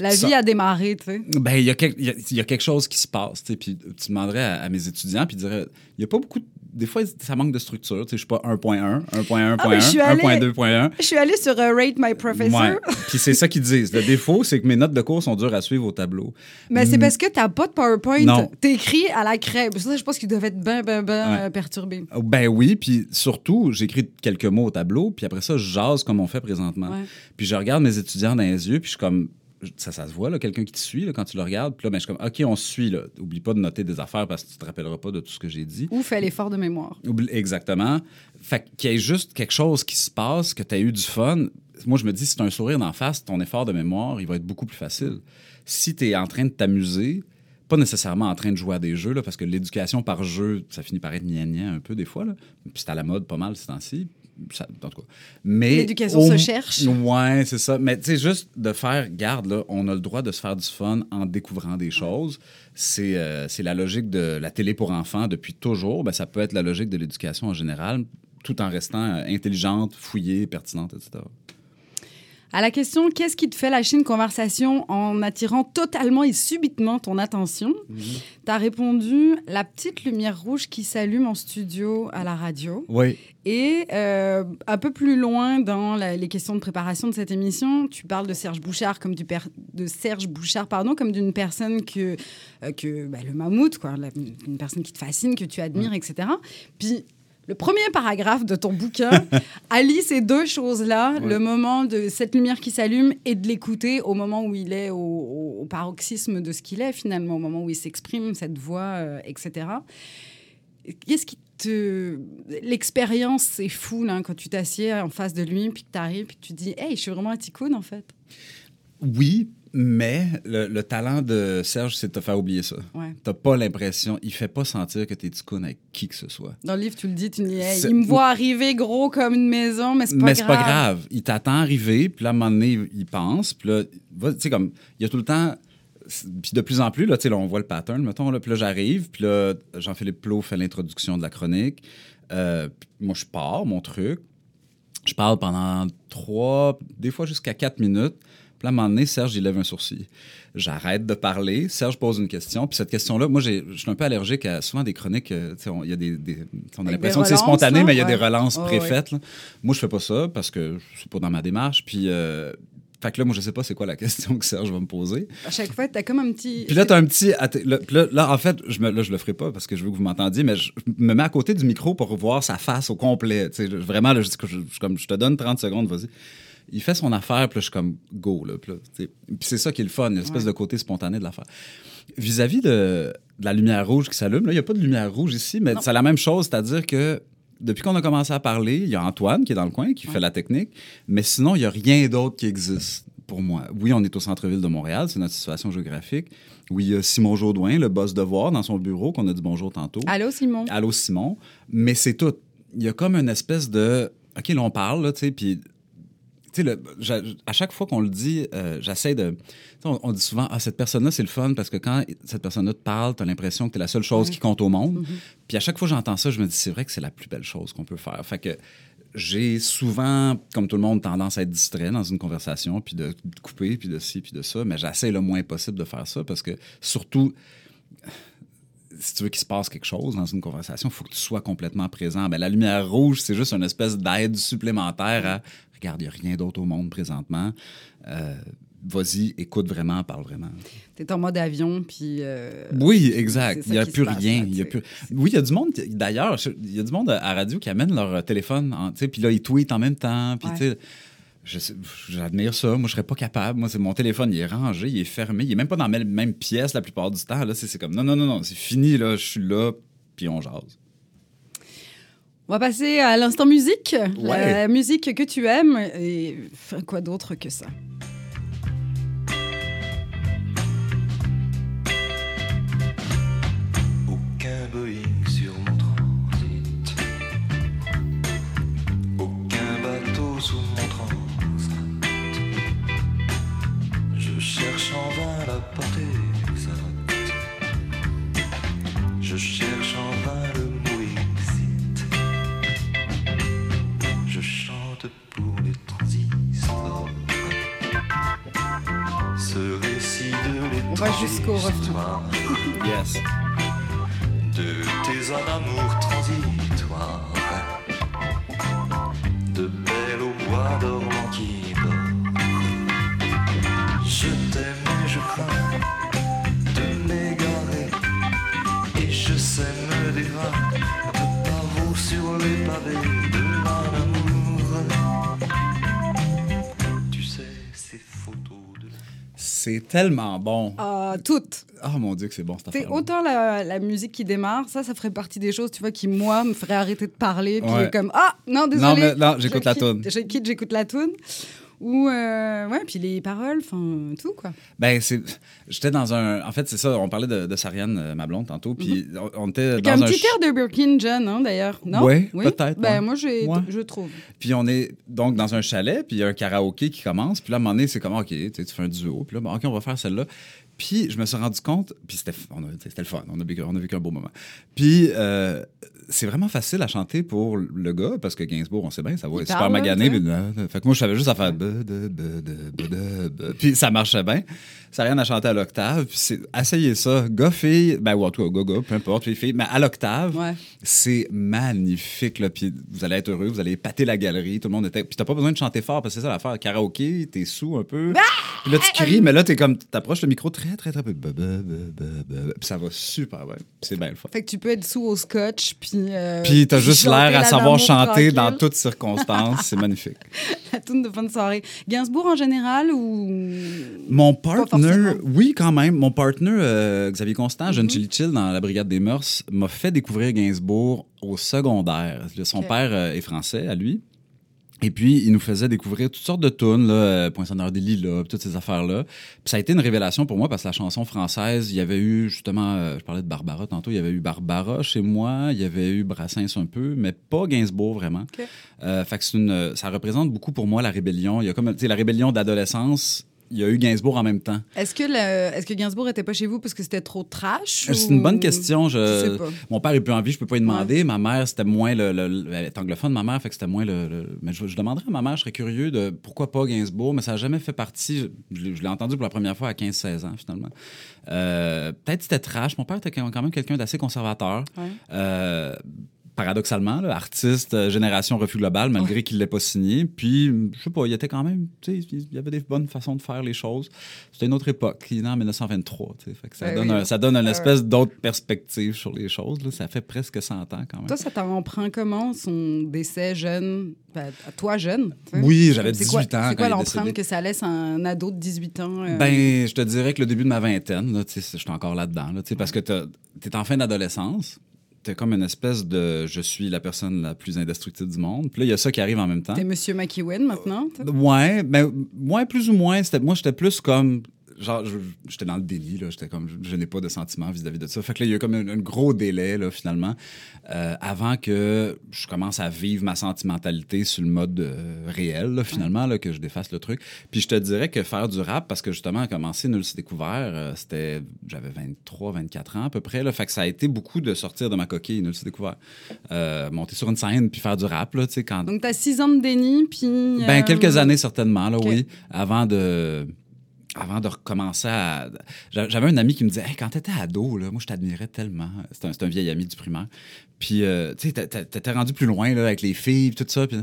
La ça- vie a démarré, tu sais. ben, il y, a y a- il y a quelque chose qui se passe. tu sais, Puis tu demanderais à, à mes étudiants, puis ils diraient il n'y a pas beaucoup de. Des fois, ça manque de structure. tu sais, Je suis pas 1.1, 1.1.1, Ah, mais je suis allée- 1.2.1. Je suis allée sur euh, Rate My Professor, Ouais. Puis c'est ça qu'ils disent. Le défaut, c'est que mes notes de cours sont dures à suivre au tableau. mais c'est parce que t'as pas de PowerPoint. Non. T'écris à la crêpe. Ça, je pense qu'il devait être ben, ben, ben Ouais. euh, perturbé. Oh, Ben oui, puis surtout, j'écris quelques mots au tableau, puis après ça, je jase comme on fait présentement. Ouais. Puis je regarde mes étudiants dans les yeux, puis je suis comme. Ça, ça se voit, là, quelqu'un qui te suit là, quand tu le regardes. Puis là, ben, je suis comme, OK, on se suit. Là. Oublie pas de noter des affaires parce que tu te rappelleras pas de tout ce que j'ai dit. Ou fais l'effort de mémoire. Oublie- Exactement. Fait qu'il y ait juste quelque chose qui se passe, que tu as eu du fun. Moi, je me dis, si tu as un sourire d'en face, ton effort de mémoire, il va être beaucoup plus facile. Si tu es en train de t'amuser, pas nécessairement en train de jouer à des jeux, là, parce que l'éducation par jeu, ça finit par être gna un peu des fois. Là. Puis c'est à la mode pas mal ces temps-ci. Ça, en tout cas. Mais L'éducation se cherche. Ouais, c'est ça. Mais tu sais, juste de faire, garde, là, on a le droit de se faire du fun en découvrant des choses. C'est euh, c'est la logique de la télé pour enfants depuis toujours. Ben, ça peut être la logique de l'éducation en général, tout en restant euh, intelligente, fouillée, pertinente, etc. À la question Qu'est-ce qui te fait lâcher une conversation en attirant totalement et subitement ton attention? Mhm. Tu as répondu La petite lumière rouge qui s'allume en studio à la radio. Oui. Et euh, un peu plus loin dans la- les questions de préparation de cette émission, tu parles de Serge Bouchard comme du per- de Serge Bouchard pardon comme d'une personne que euh, que bah, le mammouth quoi, la- une personne qui te fascine, que tu admires, etc. Puis le premier paragraphe de ton bouquin allie ces deux choses-là, Ouais. le moment de cette lumière qui s'allume et de l'écouter au moment où il est au, paroxysme de ce qu'il est finalement, au moment où il s'exprime, cette voix, euh, etc. Qu'est-ce qui te... L'expérience, c'est fou, là, quand tu t'assieds en face de lui, puis que tu arrives, puis que tu dis « Hey, je suis vraiment un ticoun, en fait. Oui, mais le, le talent de Serge, c'est de te faire oublier ça. » Ouais. T'as pas l'impression, il fait pas sentir que t'es ticoun avec qui que ce soit. Dans le livre, tu le dis, tu dis hey, Il me voit arriver gros comme une maison, mais c'est pas mais grave. c'est pas grave. Il t'attend arriver, puis là, à un moment donné, il- pense, puis là, tu sais, comme, il y a tout le temps. Puis de plus en plus, là, tu sais, là, on voit le pattern, mettons, là, puis là, j'arrive, puis là, Jean-Philippe Plot fait l'introduction de la chronique. Euh, moi, je pars, mon truc. Je parle pendant trois, des fois jusqu'à quatre minutes. Puis là, à un moment donné, Serge, il lève un sourcil. J'arrête de parler. Serge pose une question. Puis cette question-là, moi, je suis un peu allergique à souvent des chroniques. euh, on- y a des, des- on a l'impression que c'est spontané, mais il y a des relances ouais. préfaites. Moi, je fais pas ça parce que c'est pas dans ma démarche. Puis, euh, fait que là, moi, je sais pas c'est quoi la question que Serge va me poser. À chaque fois, tu as comme un petit... Puis là, t'as un petit. Là, en fait, je, me, là, je le ferai pas parce que je veux que vous m'entendiez, mais je me mets à côté du micro pour voir sa face au complet. Tu sais, je- vraiment, là, je, je- je- comme, je te donne 30 secondes, vas-y. Il fait son affaire, puis là, je suis comme go. Là, puis c'est ça qui est le fun, une espèce Ouais. de côté spontané de l'affaire. Vis-à-vis de, de la lumière rouge qui s'allume, là, il n'y a pas de lumière rouge ici, mais c'est la même chose, c'est-à-dire que depuis qu'on a commencé à parler, il y a Antoine qui est dans le coin, qui fait la technique, mais sinon, il n'y a rien d'autre qui existe pour moi. Oui, on est au centre-ville de Montréal, c'est notre situation géographique. Oui, il y a Simon Jaudoin, le boss de voir, dans son bureau, qu'on a dit bonjour tantôt. Allô, Simon? Allô, Simon. Mais c'est tout. Il y a comme une espèce de. OK, là, on parle, là, tu sais, puis. Le- à chaque fois qu'on le dit, euh, j'essaie de. On, on dit souvent, ah, cette personne-là, c'est le fun parce que quand cette personne-là te parle, tu as l'impression que tu es la seule chose qui compte au monde. Puis à chaque fois que j'entends ça, je me dis, c'est vrai que c'est la plus belle chose qu'on peut faire. Fait que j'ai souvent, comme tout le monde, tendance à être distrait dans une conversation, puis de couper, puis de ci, puis de ça. Mais j'essaie le moins possible de faire ça parce que, surtout, si tu veux qu'il se passe quelque chose dans une conversation, il faut que tu sois complètement présent. Ben, la lumière rouge, c'est juste une espèce d'aide supplémentaire à regarde, il n'y a rien d'autre au monde présentement. Euh, Vas-y, écoute vraiment, parle vraiment. Tu es en mode avion, puis... euh, Oui, exact. Il n'y a plus rien. là, Il y a tu sais. plus... Oui, il y a du monde, d'ailleurs, il y a du monde à radio qui amène leur téléphone, sais, puis là, ils tweetent en même temps. Puis, Ouais. j'admire ça. Moi, je serais pas capable. Moi, c'est mon téléphone, il est rangé, il est fermé. Il est même pas dans la même, pièce la plupart du temps. Là, c'est comme non, non, non, non, c'est fini, là, je suis là, puis on jase. On va passer à l'instant musique. Ouais. La musique que tu aimes, et quoi d'autre que ça? Aucun Boeing jusqu'au refrain. Yes. de tes amours transitoires, de belles au bois dormant qui dort. Je t'aime et je crains de m'égarer, et je sais me dévoiler de par vous sur les pavés de mon amour. Tu sais, ces photos de C'est tellement bon. Ah, toutes. Oh mon Dieu, que c'est bon cette C'est affaire. autant la, la musique qui démarre, ça, ça ferait partie des choses, tu vois, qui, moi, me ferait arrêter de parler, puis Ouais. comme, ah, non, désolé. Non, mais- non, j'écoute la toune. Je quitte, j'écoute la toune. Ou, euh, ouais, puis les paroles, enfin, tout, quoi. Ben, c'est. J'étais dans un. En fait, c'est ça, on parlait de, de Sariane, euh, ma blonde, tantôt, puis on, on était dans un un. petit air de Birkin John, hein, d'ailleurs. Non? Ouais, Oui? peut-être, Ben, moi, j'ai- Ouais. je trouve. Puis on est donc dans un chalet, puis il y a un karaoké qui commence. Puis là, à un moment donné, c'est comme, OK, tu fais un duo. Puis là, bon, OK, on va faire celle-là. Puis je me suis rendu compte, puis c'était le fun, on a vécu, on a vécu un beau moment. Puis euh, c'est vraiment facile à chanter pour le gars, parce que Gainsbourg, on sait bien, ça va Il être super parle, magané. puis, euh, fait que moi, je savais juste à faire... Puis ça marchait bien. Ça n'a rien à chanter à l'octave. Essayez ça. Gars, fille, ben, ou en tout cas, gars, peu importe, fille, fille, mais à l'octave, Ouais. c'est magnifique. Là. Puis vous allez être heureux, vous allez épater la galerie. Tout le monde était. Puis t'as pas besoin de chanter fort parce que c'est ça l'affaire. Karaoké, t'es sous un peu. Puis là, tu cries, mais là, t'es comme. T'approches le micro très, très, très peu. Ba, ba, ba, ba, ba. Puis ça va super bien. C'est bien le fun. Fait que tu peux être sous au scotch, puis. euh, Puis t'as juste l'air à savoir chanter dans toutes circonstances. C'est magnifique. La toune de fin de soirée. Gainsbourg en général ou. Mon forcément. Partner, oui, quand même. Mon partner, euh, Xavier Constant, jeune Chili Chill dans la Brigade des Mœurs, m'a fait découvrir Gainsbourg au secondaire. Son père euh, est français, à lui. Et puis, il nous faisait découvrir toutes sortes de tunes, là, euh, Poinçonneur des Lilas, toutes ces affaires-là. Puis ça a été une révélation pour moi parce que la chanson française, il y avait eu justement, euh, je parlais de Barbara tantôt, il y avait eu Barbara chez moi, il y avait eu Brassens un peu, mais pas Gainsbourg vraiment. Ok. Euh, fait que c'est une, ça représente beaucoup pour moi la rébellion. Il y a comme, tu sais, la rébellion d'adolescence. Il y a eu Gainsbourg en même temps. Est-ce que, le... Est-ce que Gainsbourg était pas chez vous parce que c'était trop trash? C'est ou- une bonne question. Je, Je sais pas. Mon père est plus en vie, je peux pas lui demander. Ma mère, c'était moins le, le- le- Elle est anglophone, ma mère, fait que c'était moins le. le- mais je, je demanderais à ma mère, je serais curieux de pourquoi pas Gainsbourg, mais ça n'a jamais fait partie. Je, l'ai- je l'ai entendu pour la première fois à 15-16 ans, finalement. Euh, Peut-être c'était trash. Mon père était quand même quelqu'un d'assez conservateur. Ouais. Euh, paradoxalement, là, artiste euh, génération refus global, malgré qu'il ne l'ait pas signé. Puis, je sais pas, il était quand même, tu sais, il y avait des bonnes façons de faire les choses. C'était une autre époque, il est né en 1923, tu sais, fait que ça, Ben donne oui. un- ça donne une espèce d'autre perspective sur les choses. là. Ça fait presque 100 ans quand même. Toi, ça t'a emprunt comment, son décès jeune? Ben, toi, jeune? Oui, j'avais C'est quoi- 18 ans C'est quoi l'empreinte que ça laisse à un ado de 18 ans? euh, Ben, je te dirais que le début de ma vingtaine, là, tu sais, je suis encore là-dedans, là, tu sais, parce que tu es en fin d'adolescence. T'es comme une espèce de je suis la personne la plus indestructible du monde. Puis là, il y a ça qui arrive en même temps. T'es Monsieur McEwen maintenant? Ouais, mais ouais, plus ou moins. C'était, moi, j'étais plus comme. Genre, je- j'étais dans le déni, là. J'étais comme, je, n'ai pas de sentiments vis-à-vis de ça. Fait que là, il y a eu comme un, un gros délai, là, finalement, euh, avant que je commence à vivre ma sentimentalité sur le mode euh, réel, là, finalement, là, que je défasse le truc. Puis je te dirais que faire du rap, parce que justement, à commencer Nul s'est découvert, euh, c'était, j'avais 23, 24 ans à peu près, là. Fait que ça a été beaucoup de sortir de ma coquille, Nul s'est découvert. Euh, monter sur une scène, puis faire du rap, là, tu sais, quand. Donc, t'as 6 ans de déni, puis... Ben, quelques années certainement, là, oui, avant de avant de recommencer à... j'a- J'avais un ami qui me disait hey, quand t'étais ado, là, moi, je t'admirais tellement. C'est un vieil ami du primaire. Puis, euh, tu sais, t'étais rendu plus loin là, avec les filles, puis tout ça. Puis,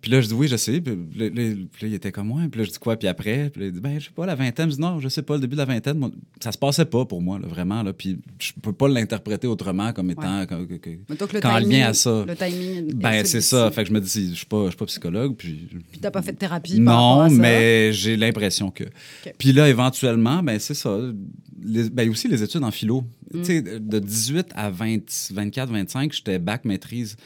puis là, je dis oui, je sais. Puis, là, là, puis là, il était comme moi. Puis là, je dis quoi? Puis après, puis là, il dit ben, je sais pas, la vingtaine. Je dis non, je sais pas, le début de la vingtaine, moi, ça se passait pas pour moi, là, vraiment. Là, puis je peux pas l'interpréter autrement comme étant... que- que- que- timing, lien à ça. Le timing. ben, c'est ça. Fait que je me dis, je suis pas, je suis pas psychologue, puis Puis t'as pas fait de thérapie par non, à ça? mais j'ai l'impression que. Puis là, éventuellement, ben c'est ça. Les- ben aussi les études en philo. Mm. Tu sais, de 18 à 20, 24, 25, j'étais bac maîtrise.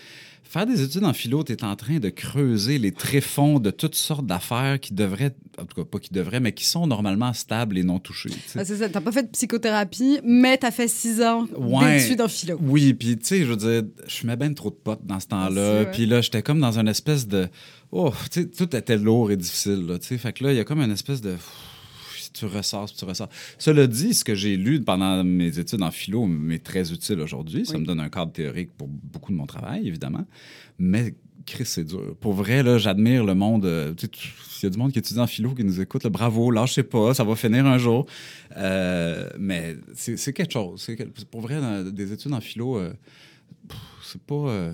Faire des études en philo, tu es en train de creuser les tréfonds de toutes sortes d'affaires qui devraient, en tout cas pas qui devraient, mais qui sont normalement stables et non touchées. Ah, c'est ça, t'as pas fait de psychothérapie, mais t'as fait 6 ans Ouais. d'études en philo. Oui, puis tu sais, je veux dire, je fumais bien trop de potes dans ce temps-là. Ouais. Puis là, j'étais comme dans une espèce de. Oh, tu sais, tout était lourd et difficile, tu sais. Fait que là, il y a comme une espèce de. Tu ressors, tu ressors. Cela dit, ce que j'ai lu pendant mes études en philo m'est très utile aujourd'hui. Ça Oui. me donne un cadre théorique pour beaucoup de mon travail, évidemment. Mais Chris, c'est dur. Pour vrai, là, j'admire le monde. euh, sais, S'il y a du monde qui étudie en philo qui nous écoute, là, bravo, lâchez pas, ça va finir un jour. Euh, mais c'est quelque chose. Pour vrai, dans des études en philo, euh, c'est pas. euh,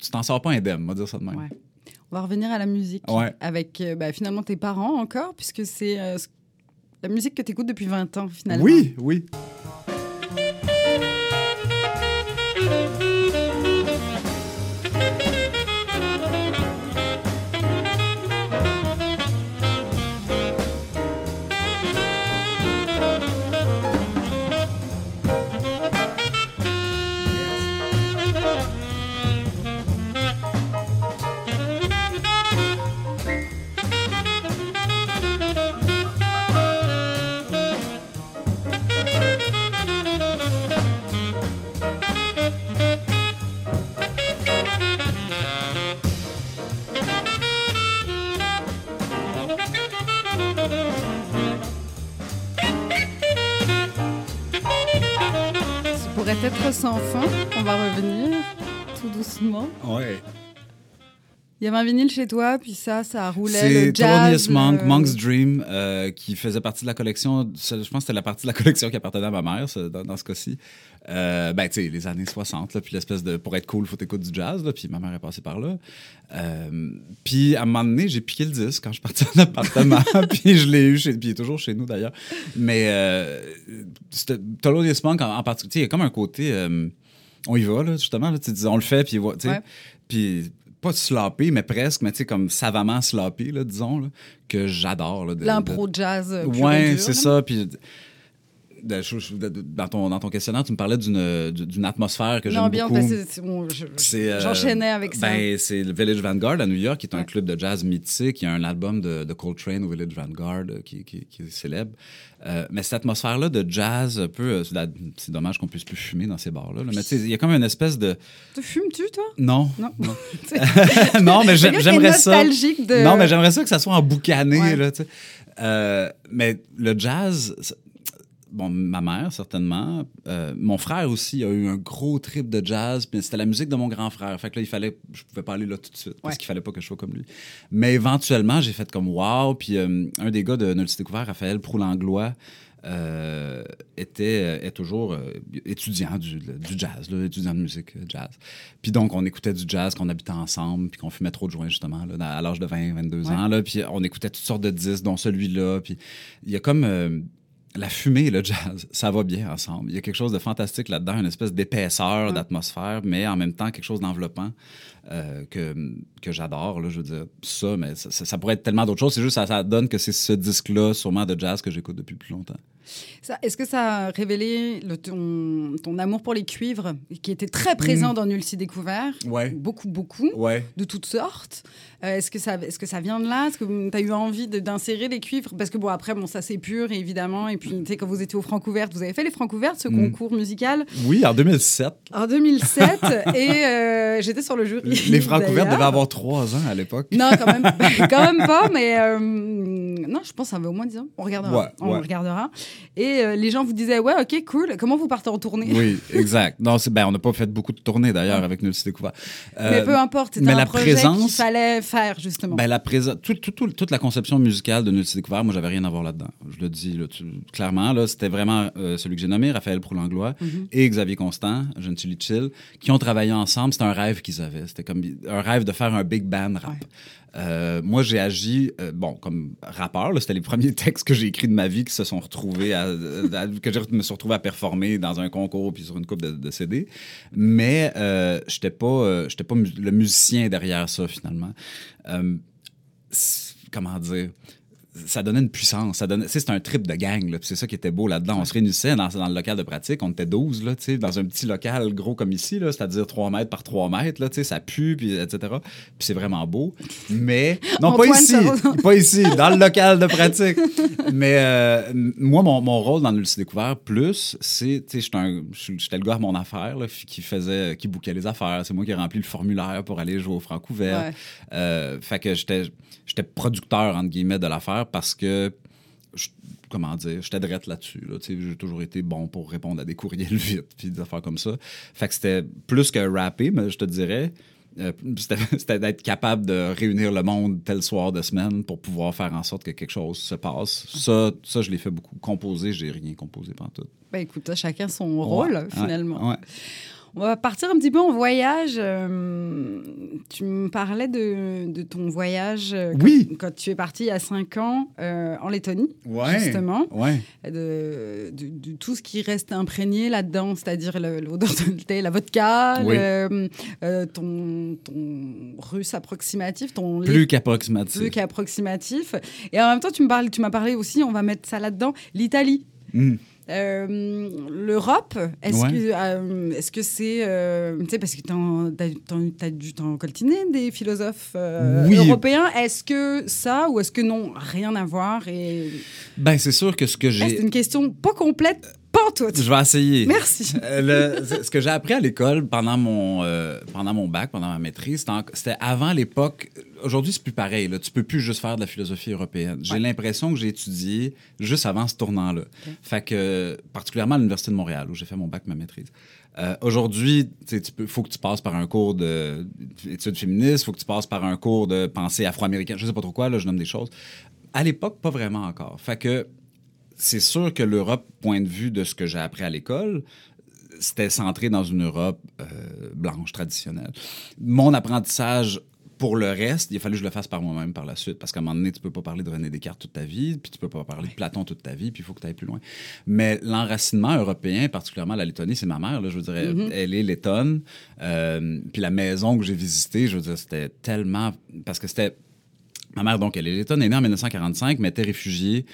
tu t'en sors pas indemne, on va dire ça de même. Ouais. On va revenir à la musique Ouais. avec bah, finalement tes parents encore, puisque c'est euh, ce- la musique que tu écoutes depuis 20 ans finalement. Oui, oui. Ouais. Il y avait un vinyle chez toi, puis ça, ça roulait C'est. Thelonious Monk, le- Monk's Dream, euh, qui faisait partie de la collection. Je pense que c'était la partie de la collection qui appartenait à ma mère, dans, dans ce cas-ci. Euh, ben, tu sais, les années 60, là, puis l'espèce de. Pour être cool, faut t'écouter du jazz, là, puis ma mère est passée par là. Euh, puis à un moment donné, j'ai piqué le disque quand je parti en appartement, puis je l'ai eu, chez, puis il est toujours chez nous d'ailleurs. Mais Thelonious Monk en, en particulier, il y a comme un côté. Euh, on y va, là, justement. Là, tu dis, on le fait, puis tu sais. Ouais. Puis pas sloppy, mais presque, mais tu sais, comme savamment sloppy, là, disons, là, que j'adore. L'impro jazz. et Ouais, c'est ça. Puis dans, ton, dans ton questionnaire, tu me parlais d'une atmosphère que j'aime L'ambiance, beaucoup. C'est, euh, j'enchaînais avec ça. Ben, c'est le Village Vanguard à New York, qui est un Ouais. club de jazz mythique. Il y a un album de, de Coltrane au Village Vanguard euh, qui, qui- qui est célèbre. Euh, mais cette atmosphère-là de jazz, un peu, c'est dommage qu'on puisse plus fumer dans ces bars-là. là. Mais tu sais, il y a comme une espèce de. Tu fumes-tu, toi? Non. Non. Non, non mais j'aimerais ça. de- Non, mais j'aimerais ça que ça soit en boucané. Ouais. Là, tu sais. Euh, mais le jazz, bon, ma mère, certainement. Euh, mon frère aussi a eu un gros trip de jazz. Puis c'était la musique de mon grand frère. Fait que là, il fallait, je pouvais pas aller là tout de suite parce Ouais. qu'il fallait pas que je sois comme lui. Mais éventuellement, j'ai fait comme wow. Puis euh, un des gars de Nulti Découvert, Raphaël Proulanglois, euh, était, euh, est toujours euh, étudiant du, du jazz, là, étudiant de musique euh, jazz. Puis donc, on écoutait du jazz, qu'on habitait ensemble, puis qu'on fumait trop de joints, justement, là, à l'âge de 20, 22 ans. Là, puis on écoutait toutes sortes de disques, dont celui-là. Puis il y a comme... euh, la fumée et le jazz, ça va bien ensemble. Il y a quelque chose de fantastique là-dedans, une espèce d'épaisseur, d'atmosphère, mais en même temps quelque chose d'enveloppant euh, que, que j'adore. Là, je veux dire, ça, mais ça, ça- ça pourrait être tellement d'autres choses. C'est juste ça, ça donne que c'est ce disque-là, sûrement de jazz, que j'écoute depuis plus longtemps. Est-ce que ça a révélé le- ton, ton amour pour les cuivres, qui était très présent dans Nulsi Découvert? Ouais. Beaucoup, beaucoup. Ouais. de toutes sortes. Euh, est-ce que ça, est-ce que ça vient de là? Est-ce que tu as eu envie d'insérer les cuivres? Parce que bon, après, bon, ça c'est pur évidemment. Et puis, tu sais, quand vous étiez au Francouvertes, vous avez fait les Francouvertes, ce Mm. concours musical? Oui, en 2007. en 2007. et euh, j'étais sur le jury. Les Francouvertes devaient avoir trois ans à l'époque. Non, quand même, quand même pas, mais euh, non, je pense que ça avait au moins 10 ans. On regardera. Ouais, On regardera. Et euh, les gens vous disaient, ouais, ok, cool. Comment vous partez en tournée? Oui, exact. Non, c'est, ben, on n'a pas fait beaucoup de tournées d'ailleurs avec Nulsi Découvert. Mais Euh, peu importe, c'était mais un la projet qu'il présence- fallait faire justement. Ben, la présa- tout- tout- tout- toute la conception musicale de Nulti Découvert, moi, j'avais rien à voir là-dedans. Je le dis là, tu- clairement. Là, c'était vraiment euh, celui que j'ai nommé, Raphaël Proulanglois, Mhm. et Xavier Constant, Jeune Chili Chill, qui ont travaillé ensemble. C'était un rêve qu'ils avaient. C'était comme un rêve de faire un big band rap. Ouais. Euh, moi, j'ai agi, euh, bon, comme rappeur. C'était les premiers textes que j'ai écrits de ma vie qui se sont retrouvés, à, à- que je me suis retrouvé à performer dans un concours puis sur une coupe de, CD. Mais euh, j'étais pas, euh, j'étais pas le musicien derrière ça finalement. Euh, comment dire? Ça donnait une puissance. Ça donnait, c'était un trip de gang. C'est ça qui était beau là-dedans. On se réunissait dans, dans le local de pratique. On était 12, là, dans un petit local gros comme ici, c'est-à-dire 3 mètres par 3 mètres. Là, ça pue, puis, etc. Puis c'est vraiment beau. Mais. Non, pas ici. Pas ici, dans le local de pratique. Mais euh, moi, mon, mon rôle dans Nulsi Découvert, plus, c'est. J'étais le gars à mon affaire là, qui faisait. qui bouquait les affaires. C'est moi qui ai rempli le formulaire pour aller jouer au Francouvert. Ouais. Euh, fait que j'étais j'étais producteur, entre guillemets, de l'affaire parce que, je- comment dire, j'étais drette là-dessus. Là, j'ai toujours été bon pour répondre à des courriels vite, puis des affaires comme ça. Fait que c'était plus que rapper, mais je te dirais, euh, c'était d'être capable de réunir le monde tel soir de semaine pour pouvoir faire en sorte que quelque chose se passe. Ça, ça je l'ai fait beaucoup. Composer, j'ai rien composé pendant tout. Bah, écoute, chacun son rôle Ouais, finalement. ouais. On va partir un petit peu en voyage. Euh, tu me parlais de, de ton voyage euh, quand, Oui. quand tu es parti il y a 5 ans euh, en Lettonie, Ouais. justement. Ouais. De, de- de tout ce qui reste imprégné là-dedans, c'est-à-dire l'odeur de thé, la vodka, Oui. le- euh, ton, ton russe approximatif, ton Plus qu'approximatif. plus qu'approximatif. Et en même temps, tu m'as parlé aussi, on va mettre ça là-dedans, l'Italie. Mm. Euh, L'Europe, est-ce Ouais. que euh, est-ce que c'est euh, tu sais parce que t'as t'en- t'as dû t'en coltiner des philosophes Oui. européens est-ce que ça ou est-ce que non? Rien à voir et Ben, c'est sûr que ce que j'ai. c'est une question pas complète pas toute Je vais essayer. merci Euh, le- ce que j'ai appris à l'école pendant mon, euh, pendant mon bac, pendant ma maîtrise, c'était avant l'époque. Aujourd'hui, c'est plus pareil. Là. Tu peux plus juste faire de la philosophie européenne. J'ai l'impression que j'ai étudié juste avant ce tournant-là. Fait que, particulièrement à l'Université de Montréal, où j'ai fait mon bac, ma maîtrise. Euh, Aujourd'hui, il faut que tu passes par un cours d'études féministes, il faut que tu passes par un cours de pensée afro-américaine, je sais pas trop quoi, là, je nomme des choses. À l'époque, pas vraiment encore. Fait que c'est sûr que l'Europe, point de vue de ce que j'ai appris à l'école, c'était centré dans une Europe euh, blanche traditionnelle. Mon apprentissage pour le reste, il a fallu que je le fasse par moi-même par la suite. Parce qu'à un moment donné, tu peux pas parler de René Descartes toute ta vie, puis tu peux pas parler de Platon toute ta vie, puis il faut que tu ailles plus loin. Mais l'enracinement européen, particulièrement la Lettonie, c'est ma mère, là, je veux dire, elle- elle est lettonne. Euh, puis la maison que j'ai visitée, je veux dire, c'était tellement... Parce que c'était... Ma mère, donc, elle est lettonne, elle est née en 1945, mais était réfugiée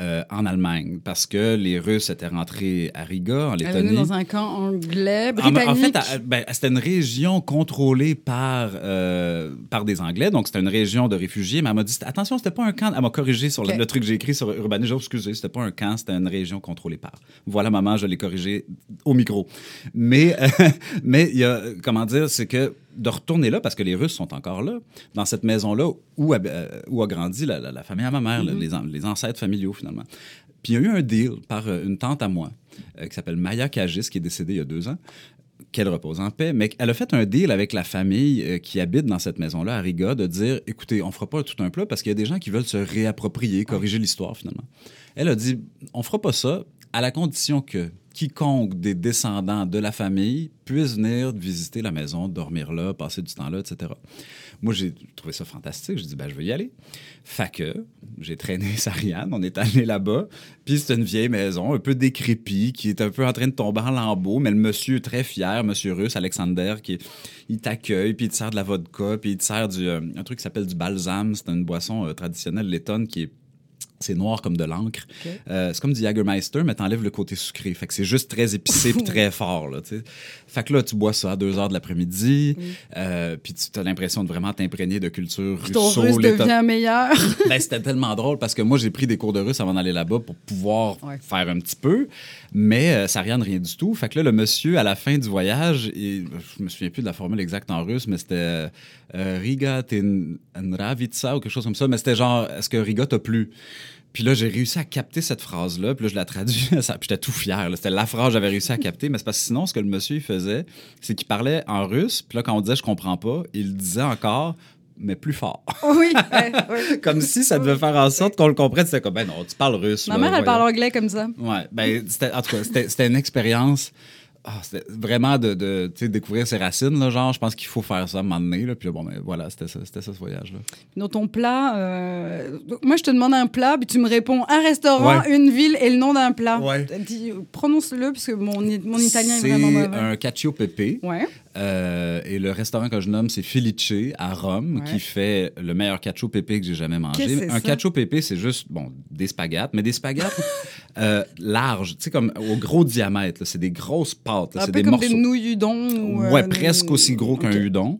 euh, en Allemagne parce que les Russes étaient rentrés à Riga, en Lettonie. dans un camp anglais, britannique. en fait, ben, c'était une région contrôlée par, euh, par des Anglais, donc c'était une région de réfugiés. Mais elle m'a dit attention, c'était pas un camp. Elle m'a corrigé sur le- truc que j'ai écrit sur Urbanisme. J'ai excusez, c'était pas un camp, c'était une région contrôlée par. Voilà, maman, je l'ai corrigé au micro. Mais, euh, mais il y a, comment dire, c'est que de retourner là, parce que les Russes sont encore là, dans cette maison-là où, a- euh, où a grandi la, la- la famille à ma mère, là, les, les ancêtres familiaux finalement. Puis il y a eu un deal par euh, une tante à moi euh, qui s'appelle Maya Kagis, qui est décédée il y a deux ans, qu'elle repose en paix, mais elle a fait un deal avec la famille qui habite dans cette maison-là à Riga de dire écoutez, on fera pas tout un plat parce qu'il y a des gens qui veulent se réapproprier, corriger l'histoire finalement. Elle a dit on fera pas ça à la condition que quiconque des descendants de la famille puisse venir visiter la maison, dormir là, passer du temps là, etc. Moi, j'ai trouvé ça fantastique. J'ai dit, ben, je vais y aller. Fait j'ai traîné Sariane, on est allé là-bas. Puis c'est une vieille maison, un peu décrépie, qui est un peu en train de tomber en lambeaux, mais le monsieur très fier, monsieur russe, Alexander, qui il t'accueille, puis il te sert de la vodka, puis il te sert du, euh, un truc qui s'appelle du balsam. C'est une boisson euh, traditionnelle lettonne qui est c'est noir comme de l'encre. Ok. Euh, c'est comme du Jagermeister, mais t'enlèves le côté sucré. Fait que c'est juste très épicé puis très fort. Là, fait que là, tu bois ça à 2 heures de l'après-midi, euh, puis tu as l'impression de vraiment t'imprégner de culture Puis ton russo, russe devient meilleur. ben, c'était tellement drôle parce que moi, j'ai pris des cours de russe avant d'aller là-bas pour pouvoir Ouais. faire un petit peu, mais euh, ça rien de rien du tout. Fait que là, le monsieur, à la fin du voyage, et, je me souviens plus de la formule exacte en russe, mais c'était euh, Riga ten nravitsa ou quelque chose comme ça, mais c'était genre, est-ce que Riga t'a plu? Puis là, j'ai réussi à capter cette phrase-là. Puis là, je la traduis. Puis j'étais tout fier. C'était la phrase que j'avais réussi à capter. Mais c'est parce que sinon, ce que le monsieur il faisait, c'est qu'il parlait en russe. Puis là, quand on disait je comprends pas, il disait encore, mais plus fort. oui, ouais, ouais. comme si ça devait faire en sorte qu'on le comprenne. C'était comme, ben non, tu parles russe. Ma là, mère, elle voyons. parle anglais comme ça. Ouais, ben, en tout cas, c'était une expérience. Ah, c'était vraiment de, découvrir ses racines, là, genre, je pense qu'il faut faire ça à un moment donné. Là, puis là, bon, ben, voilà, c'était ça, ce voyage-là. Dans ton plat, euh, moi je te demande un plat, puis tu me réponds un restaurant, Ouais. une ville et le nom d'un plat. Ouais. Prononce-le, puisque mon, mon italien est C'est vraiment mauvais. un cacio pepe. Ouais. Euh, et le restaurant que je nomme, c'est Felice à Rome, Ouais. qui fait le meilleur cacio pepe que j'ai jamais mangé. Un cacio pepe, c'est juste bon, des spaghettes, mais des spaghettes euh, larges, tu sais, comme au gros diamètre. C'est des grosses pâtes, c'est peu des comme morceaux. des nouilles udon. ou, euh, Ouais, presque aussi gros qu'un udon.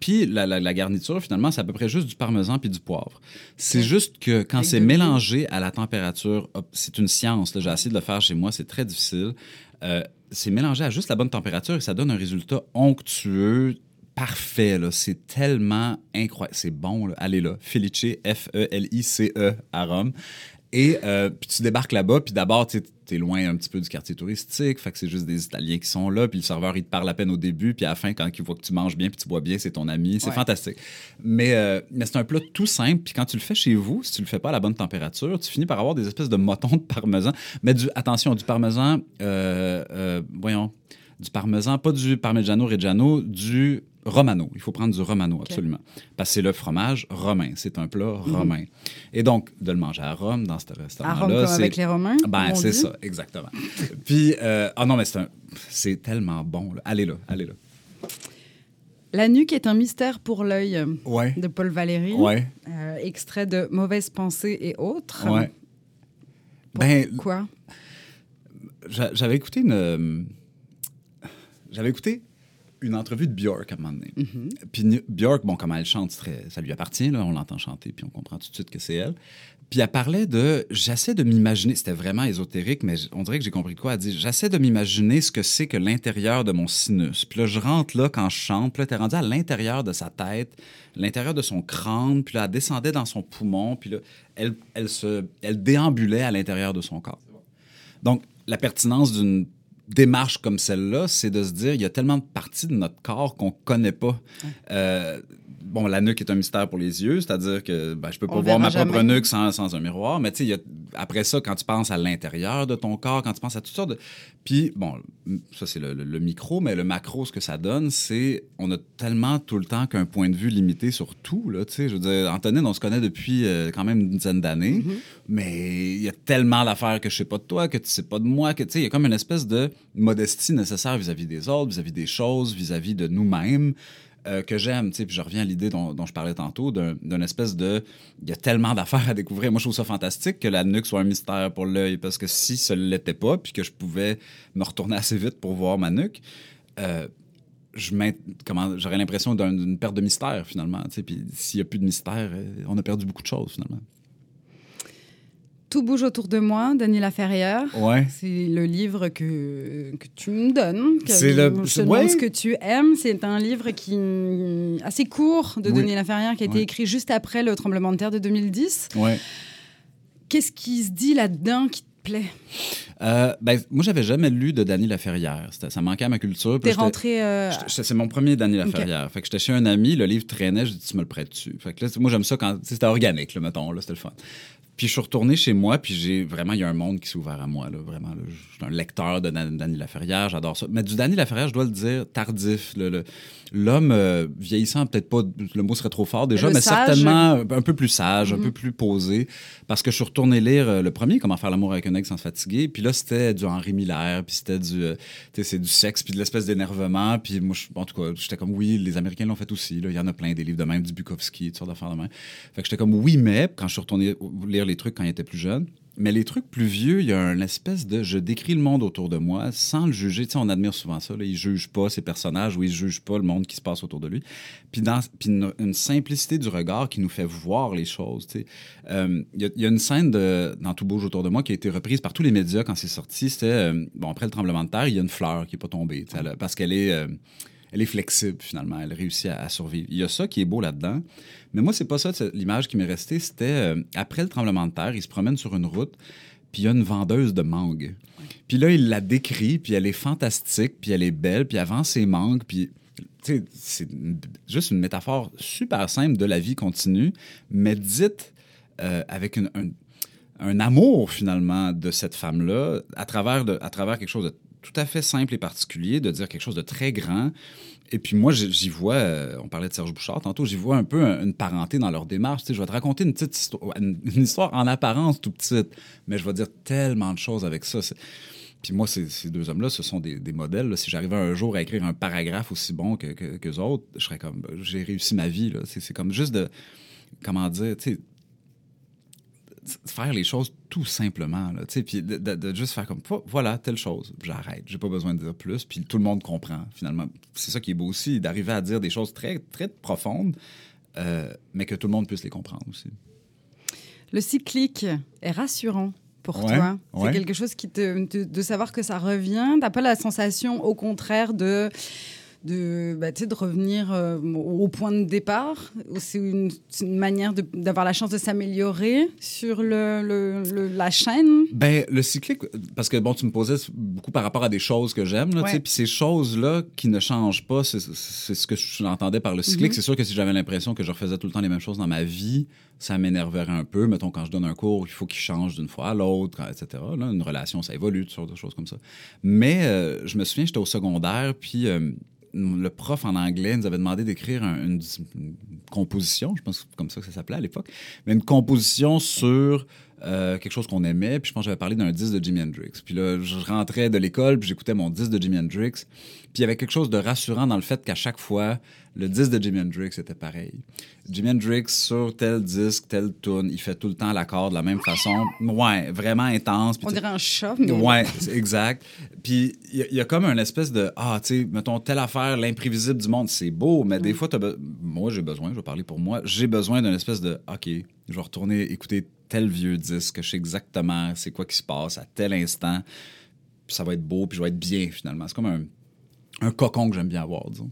Puis la, la- la garniture, finalement, c'est à peu près juste du parmesan puis du poivre. C'est juste que quand c'est mélangé à la température, hop, c'est une science. là. J'ai essayé de le faire chez moi, c'est très difficile. Euh, c'est mélangé à juste la bonne température et ça donne un résultat onctueux, parfait. C'est tellement incroyable. C'est bon. Là. Allez là. Felice, F-E-L-I-C-E, à Rome. Et euh, puis tu débarques là-bas, puis d'abord, tu es loin un petit peu du quartier touristique, fait que c'est juste des Italiens qui sont là, puis le serveur, il te parle à peine au début, puis à la fin, quand il voit que tu manges bien, puis tu bois bien, c'est ton ami. C'est Ouais. fantastique. Mais, euh, mais c'est un plat tout simple, puis quand tu le fais chez vous, si tu le fais pas à la bonne température, tu finis par avoir des espèces de motons de parmesan. Mais du, attention, du parmesan, euh, euh, voyons, du parmesan, pas du parmigiano reggiano, du romano. Il faut prendre du romano, absolument. Parce que c'est le fromage romain. C'est un plat romain. Et donc, de le manger à Rome, dans ce À restaurant-là. Rome, comme c'est- avec les Romains? Ben, c'est ça, exactement. Puis, euh, ah non, mais c'est un- c'est tellement bon. là. Allez là, allez là. La nuque est un mystère pour l'œil Ouais. de Paul Valéry. Ouais. Euh, extrait de Mauvaises pensées et autres. Ouais. Ben, Quoi j'a- j'avais écouté une. euh, J'avais écouté une entrevue de Björk à un moment donné. Puis Ni- Björk, bon, comment elle chante, très- ça lui appartient, là, on l'entend chanter, puis on comprend tout de suite que c'est elle. Puis elle parlait de. J'essaie de m'imaginer, c'était vraiment ésotérique, mais on dirait que j'ai compris de quoi. Elle dit J'essaie de m'imaginer ce que c'est que l'intérieur de mon sinus. Puis là, je rentre là quand je chante, puis là, t'es rendu à l'intérieur de sa tête, l'intérieur de son crâne, puis là, elle descendait dans son poumon, puis là, elle, elle, se, elle déambulait à l'intérieur de son corps. Donc, la pertinence d'une démarche comme celle-là, c'est de se dire, il y a tellement de parties de notre corps qu'on connaît pas. Euh, bon, la nuque est un mystère pour les yeux, c'est-à-dire que ben, je peux pas On voir ma propre nuque sans, sans un miroir, mais tu sais, après ça, quand tu penses à l'intérieur de ton corps, quand tu penses à toutes sortes de... Puis, bon, ça c'est le, le- le micro, mais le macro, ce que ça donne, c'est on a tellement tout le temps qu'un point de vue limité sur tout, là, tu sais, je veux dire, Antonine, on se connaît depuis euh, quand même une dizaine d'années, mais il y a tellement d'affaires que je sais pas de toi, que tu sais pas de moi, que tu sais, il y a comme une espèce de modestie nécessaire vis-à-vis des autres, vis-à-vis des choses, vis-à-vis de nous-mêmes euh, que j'aime. Puis je reviens à l'idée dont, je parlais tantôt, d'un d'une espèce de... Il y a tellement d'affaires à découvrir. Moi, je trouve ça fantastique que la nuque soit un mystère pour l'œil, parce que si ce l'était pas, puis que je pouvais me retourner assez vite pour voir ma nuque, euh, j'aurais l'impression d'un- d'une perte de mystère, finalement. Puis s'il n'y a plus de mystère, euh, on a perdu beaucoup de choses, finalement. Tout bouge autour de moi, Dany Laferrière. Ouais. C'est le livre que, que tu me donnes. que C'est le- Je te demande ouais. ce que tu aimes. C'est un livre qui assez court de Oui. Denis Laferrière qui a été écrit juste après le tremblement de terre de 2010. Ouais. Qu'est-ce qui se dit là-dedans qui te plaît? Euh, ben, moi, j'avais jamais lu de Dany Laferrière. C'était- Ça manquait à ma culture. T'es rentré. euh, C'est mon premier Dany Laferrière. Fait que j'étais chez un ami, le livre traînait, je dis tu me le prêtes-tu? Fait que là, moi j'aime ça quand c'était organique, là, mettons, là, c'était le fun. Puis je suis retourné chez moi, puis j'ai vraiment, il y a un monde qui s'est ouvert à moi, là, vraiment. là. Je suis un lecteur de Dan- Dany Laferrière, j'adore ça. Mais du Dany Laferrière, je dois le dire, tardif. L'homme euh, vieillissant, peut-être pas, le mot serait trop fort déjà, Le mais sage. certainement un peu plus sage, un peu plus posé. Parce que je suis retourné lire euh, le premier, Comment faire l'amour avec un ex sans se fatiguer. Puis là, c'était du Henri Miller, puis c'était du, euh, c'est du sexe, puis de l'espèce d'énervement. Puis moi, je- en tout cas, j'étais comme, oui, les Américains l'ont fait aussi. là. Il y en a plein des livres de même, du Bukowski, toutes sortes d'affaires de même. Fait que j'étais comme, oui, mais, quand je suis retourné lire les trucs quand il était plus jeune. Mais les trucs plus vieux, il y a une espèce de. Je décris le monde autour de moi sans le juger. Tu sais, on admire souvent ça. Il ne juge pas ses personnages ou il ne juge pas le monde qui se passe autour de lui. Puis, dans, puis une, simplicité du regard qui nous fait voir les choses. tu sais. Euh, Il y, a- une scène de, dans Tout bouge autour de moi qui a été reprise par tous les médias quand c'est sorti. C'était. euh, bon, après le tremblement de terre, il y a une fleur qui n'est pas tombée. tu sais, parce qu'elle est. euh, elle est flexible finalement, elle réussit à, à survivre. Il y a ça qui est beau là-dedans. Mais moi, c'est pas ça l'image qui m'est restée. C'était euh, après le tremblement de terre, il se promène sur une route, puis il y a une vendeuse de mangue. Puis là, il la décrit, puis elle est fantastique, puis elle est belle, puis avant ses mangues, puis c'est une- juste une métaphore super simple de la vie continue, mais dite euh, avec une- un, un amour finalement de cette femme-là à travers, de, à travers quelque chose de tout à fait simple et particulier, de dire quelque chose de très grand. Et puis moi, j'y vois, euh, on parlait de Serge Bouchard tantôt, j'y vois un peu un- une parenté dans leur démarche. Tu sais, je vais te raconter une petite histoire, une, histoire en apparence tout petite, mais je vais dire tellement de choses avec ça. Puis moi, ces, ces deux hommes-là, ce sont des, modèles. Si j'arrivais un jour à écrire un paragraphe aussi bon que, que, autres, je serais comme, ben, j'ai réussi ma vie. C'est comme juste de, comment dire, tu faire les choses tout simplement. Là, tu sais, puis de, de- de juste faire comme, Vo- voilà, telle chose, j'arrête, j'ai pas besoin de dire plus, puis tout le monde comprend finalement. C'est ça qui est beau aussi, d'arriver à dire des choses très, très profondes, euh, mais que tout le monde puisse les comprendre aussi. Le cyclique est rassurant pour Ouais, toi. C'est ouais. quelque chose qui te, te- de savoir que ça revient. T'as pas la sensation, au contraire, de de, bah, de revenir euh, au point de départ. C'est une, manière d'avoir la chance de s'améliorer sur le, le- le- la chaîne. Ben, le cyclique, parce que bon, tu me posais beaucoup par rapport à des choses que j'aime, Ouais. puis ces choses-là qui ne changent pas, c'est ce que je l'entendais par le cyclique. Mhm. C'est sûr que si j'avais l'impression que je refaisais tout le temps les mêmes choses dans ma vie, ça m'énerverait un peu. Mettons, quand je donne un cours, il faut qu'il change d'une fois à l'autre, etc. Là, une relation, ça évolue, toutes sortes de choses comme ça. Mais euh, je me souviens, j'étais au secondaire, puis euh, le prof en anglais nous avait demandé d'écrire un- une, une composition, je pense que c'est comme ça que ça s'appelait à l'époque, mais une composition sur euh, quelque chose qu'on aimait. Puis je pense que j'avais parlé d'un disque de Jimi Hendrix. Puis là, je rentrais de l'école, puis j'écoutais mon disque de Jimi Hendrix. Puis il y avait quelque chose de rassurant dans le fait qu'à chaque fois, le disque de Jimi Hendrix était pareil. Jimi Hendrix sur tel disque, tel tune, il fait tout le temps l'accord de la même façon. Ouais, vraiment intense. Puis On dirait un chat. mais- Ouais, exact. Puis il y, a- il y a comme un espèce de ah, tu sais, mettons telle affaire, l'imprévisible du monde, c'est beau, mais des fois, moi j'ai besoin, je vais parler pour moi, j'ai besoin d'une espèce de ok, je vais retourner écouter tel vieux disque, je sais exactement c'est quoi qui se passe à tel instant, puis ça va être beau, puis je vais être bien finalement. C'est comme un, un cocon que j'aime bien avoir, disons.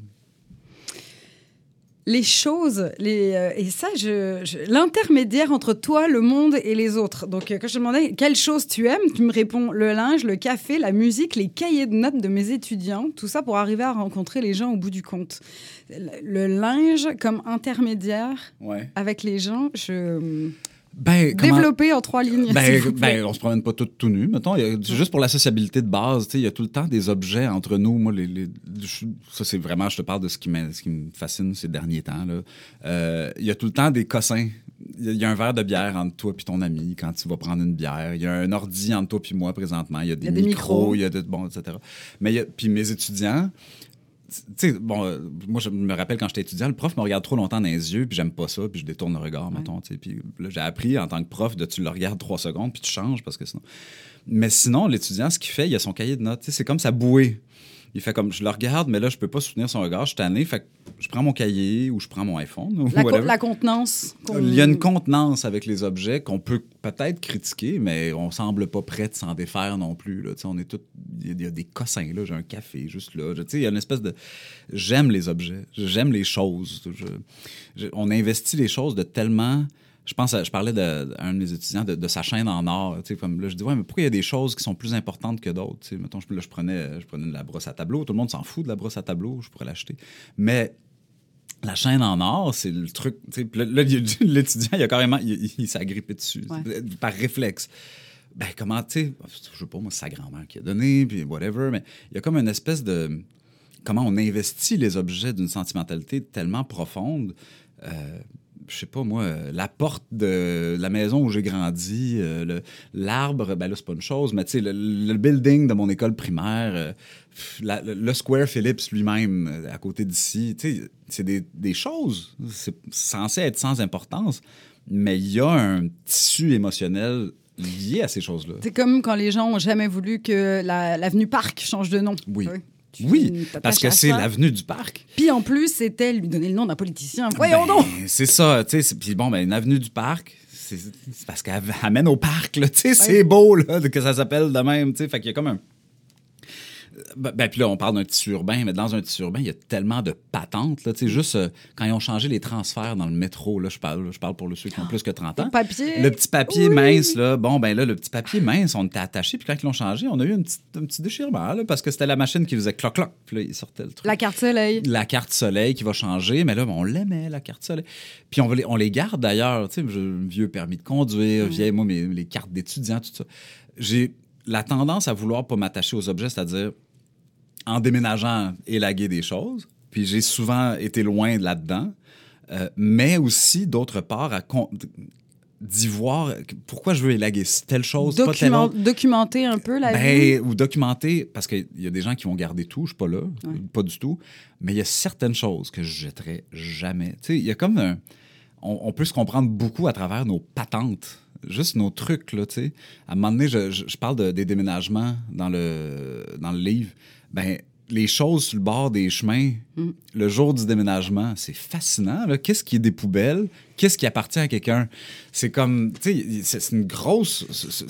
Les choses, les, euh, et ça, je, je- l'intermédiaire entre toi, le monde et les autres. Donc, euh, quand je te demandais quelles choses tu aimes, tu me réponds le linge, le café, la musique, les cahiers de notes de mes étudiants, tout ça pour arriver à rencontrer les gens au bout du compte. Le, le linge comme intermédiaire Ouais. avec les gens, je Ben, comment- développer en trois lignes. Ben, vous plaît. ben, on se promène pas tout, tout nu, mettons. A- Juste pour la sociabilité de base, tu sais, il y a tout le temps des objets entre nous. Moi, les, ça, c'est vraiment, je te parle de ce qui, me, ce qui me fascine ces derniers temps. Euh, il y a tout le temps des cossins. Il y a- il y a un verre de bière entre toi et ton ami quand tu vas prendre une bière. Il y a un ordi entre toi et moi présentement. Il y a des, Il y a des micros, il y a de, bon, etc. Mais puis mes étudiants, tu sais, bon, euh, moi, je me rappelle quand j'étais étudiant, le prof me regarde trop longtemps dans les yeux, puis j'aime pas ça, puis je détourne le regard, mettons, tu sais. Puis là, j'ai appris en tant que prof de tu le regardes trois secondes, puis tu changes, parce que sinon. Mais sinon, l'étudiant, ce qu'il fait, il a son cahier de notes, c'est comme sa bouée. Il fait comme, je le regarde, mais là, je peux pas soutenir son regard, je suis tanné, fait que je prends mon cahier ou je prends mon iPhone ou la, co- la contenance. Il y a une contenance avec les objets qu'on peut peut-être critiquer, mais on semble pas prêt de s'en défaire non plus. Là. On est tous. Il y a- des cossins, là. J'ai un café juste là. Il y a une espèce de. J'aime les objets. J'aime les choses. Je- je- On investit les choses de tellement. Je pense, je parlais de- d'un de mes étudiants de, de sa chaîne en or. Tu sais, Comme là, je dis, ouais, mais pourquoi il y a des choses qui sont plus importantes que d'autres? Tu sais, Mettons, je, là, je prenais, je prenais de la brosse à tableau. Tout le monde s'en fout de la brosse à tableau. Je pourrais l'acheter. Mais la chaîne en or, c'est le truc. tu sais, puis Là, là, il y a- l'étudiant, il a carrément. Il, il- il s'est agrippé dessus, Ouais. par réflexe. Ben, comment, tu sais, je sais pas, moi, c'est sa grand-mère qui a donné, puis whatever, mais il y a comme une espèce de. Comment on investit les objets d'une sentimentalité tellement profonde. Euh, je sais pas, moi, la porte de la maison où j'ai grandi, euh, l'arbre, ben là, c'est pas une chose, mais tu sais, le, le building de mon école primaire, euh, la- le, le Square Phillips lui-même, euh, à côté d'ici, tu sais, c'est des, des choses. C'est censé être sans importance, mais il y a un tissu émotionnel lié à ces choses-là. C'est comme quand les gens ont jamais voulu que la- l'avenue Parc change de nom. Oui. Tu Oui, parce que c'est l'avenue du parc. Puis en plus, c'était lui donner le nom d'un politicien. Voyons Ben, donc! C'est ça, tu sais. Puis bon, ben, une avenue du parc, c'est parce qu'elle elle mène au parc, tu sais. C'est beau, là, que ça s'appelle de même, tu sais. Fait qu'il y a comme un. Ben, ben, puis là, on parle d'un tissu urbain, mais dans un tissu urbain, il y a tellement de patentes, là. Juste euh, quand ils ont changé les transferts dans le métro, là, je parle, je parle pour ceux qui ont plus que 30 ans. Le papier. Le petit papier Oui. mince, là, bon, ben là, le petit papier mince, on était attaché, puis quand ils l'ont changé, on a eu un petit, un petit déchirement, là, parce que c'était la machine qui faisait cloc-cloc, puis là, il sortait le truc La carte soleil. la carte soleil qui va changer, mais là, on l'aimait, la carte soleil. Puis on, on les garde d'ailleurs, tu sais, vieux permis de conduire, vieille, moi, mes, les cartes d'étudiant, tout ça. J'ai la tendance à vouloir pas m'attacher aux objets, c'est-à-dire en déménageant, élaguer des choses. Puis j'ai souvent été loin de là-dedans. Euh, mais aussi, d'autre part, à d'y voir pourquoi je veux élaguer telle chose, pas telle Document- autre. documenter un peu la vie? Ben, ou documenter, parce qu'il y a des gens qui vont garder tout, je suis pas là, pas du tout, mais il y a certaines choses que je jetterai jamais. Tu sais, il y a comme un... On, on peut se comprendre beaucoup à travers nos patentes, juste nos trucs, là, tu sais. À un moment donné, je, je- je parle de- des déménagements dans le, dans le livre. Ben, les choses sur le bord des chemins, le jour du déménagement, c'est fascinant. Qu'est-ce qui est des poubelles? Qu'est-ce qui appartient à quelqu'un? C'est comme, tu sais, c'est une grosse... c'est-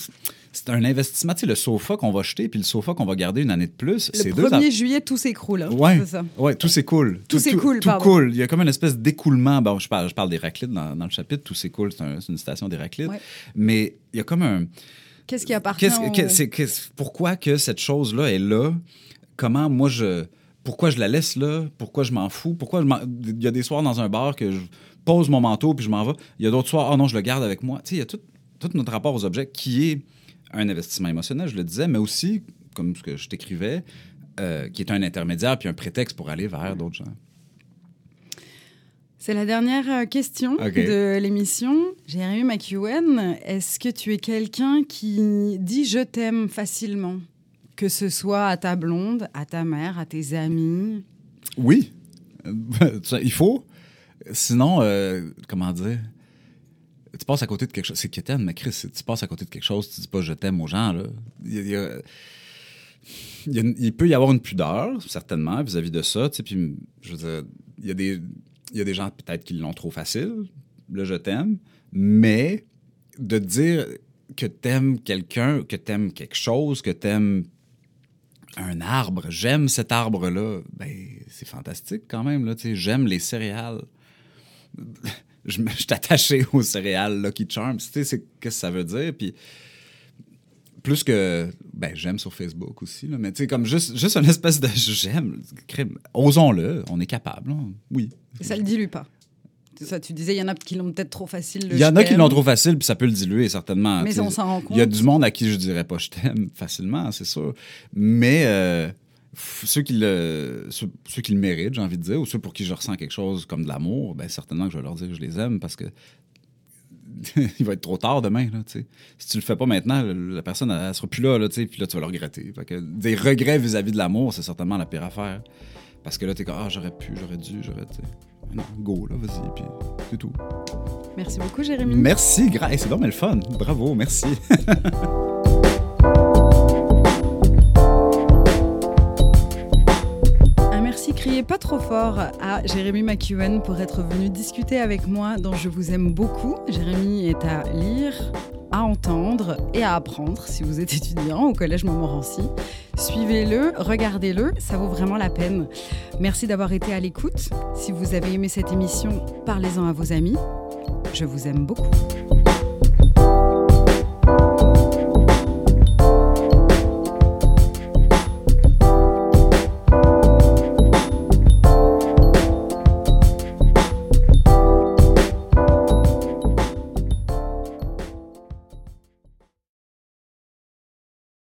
un investissement. Tu sais, le sofa qu'on va jeter puis le sofa qu'on va garder une année de plus, Le c'est deux... 1er juillet, tout s'écroule. hein. Ouais, ouais, tout s'écoule. Tout s'écoule, Tout coule. Il y a comme une espèce d'écoulement. Bon, je parle, je parle d'Héraclite dans, dans le chapitre. Tout s'écoule, c'est un- c'est une citation d'Héraclite. Ouais. Mais il y a comme un... Qu'est-ce qui appartient c'est- qu'est-ce- pourquoi que cette chose-là est là? Comment moi je... Pourquoi je la laisse là? Pourquoi je m'en fous? Pourquoi je il y a des soirs dans un bar que je pose mon manteau puis je m'en vais. Il y a d'autres soirs, oh non, je le garde avec moi. Tu sais, il y a tout, tout notre rapport aux objets qui est un investissement émotionnel, je le disais, mais aussi, comme ce que je t'écrivais, euh, qui est un intermédiaire puis un prétexte pour aller vers d'autres gens. C'est la dernière euh, question de l'émission. Jérémy McEwen, est-ce que tu es quelqu'un qui dit je t'aime facilement? Que ce soit à ta blonde, à ta mère, à tes amis Oui, Euh, il faut. Sinon, euh, comment dire, tu passes à côté de quelque chose. C'est quétaine, mais Chris, tu passes à côté de quelque chose, tu dis pas je t'aime aux gens. Là. Il, y a- il peut y avoir une pudeur, certainement, vis-à-vis de ça. tu sais, Puis, il y a des, il y a des gens peut-être qui l'ont trop facile, le je t'aime, mais de dire que t'aimes quelqu'un, que t'aimes quelque chose, que t'aimes un arbre, j'aime cet arbre-là, ben, c'est fantastique quand même. J'aime les céréales. je, suis attaché aux céréales Lucky Charms. Tu sais, c'est qu'est-ce que ça veut dire? Plus que ben j'aime sur Facebook aussi mais tu comme juste juste une espèce de j'aime osons-le on est capable hein. oui ça le dilue pas. C'est ça, tu disais, il y en a qui l'ont peut-être trop facile. le il y en a qui l'ont trop facile puis ça peut le diluer certainement Mais on s'en rend il y a compte. du monde à qui je dirais pas je t'aime facilement c'est sûr mais euh, ceux qui le ceux, ceux qui le méritent j'ai envie de dire ou ceux pour qui je ressens quelque chose comme de l'amour ben certainement que je vais leur dire que je les aime parce que il va être trop tard demain. Là, tu sais. si tu le fais pas maintenant, la personne, elle, elle sera plus là, là, tu sais, puis là, tu vas le regretter. Fait que des regrets vis-à-vis de l'amour, c'est certainement la pire affaire. Parce que là, t'es comme, ah, j'aurais pu, j'aurais dû, j'aurais. Non, go, là, vas-y, puis c'est tout. Merci beaucoup, Jérémy. Merci, Grace, c'est le fun. Bravo, merci. Un merci crié pas trop fort à Jérémy McEwen pour être venu discuter avec moi dans Je vous aime beaucoup. Jérémy est à lire, à entendre et à apprendre si vous êtes étudiant au Collège Montmorency. Suivez-le, regardez-le, ça vaut vraiment la peine. Merci d'avoir été à l'écoute. Si vous avez aimé cette émission, parlez-en à vos amis. Je vous aime beaucoup.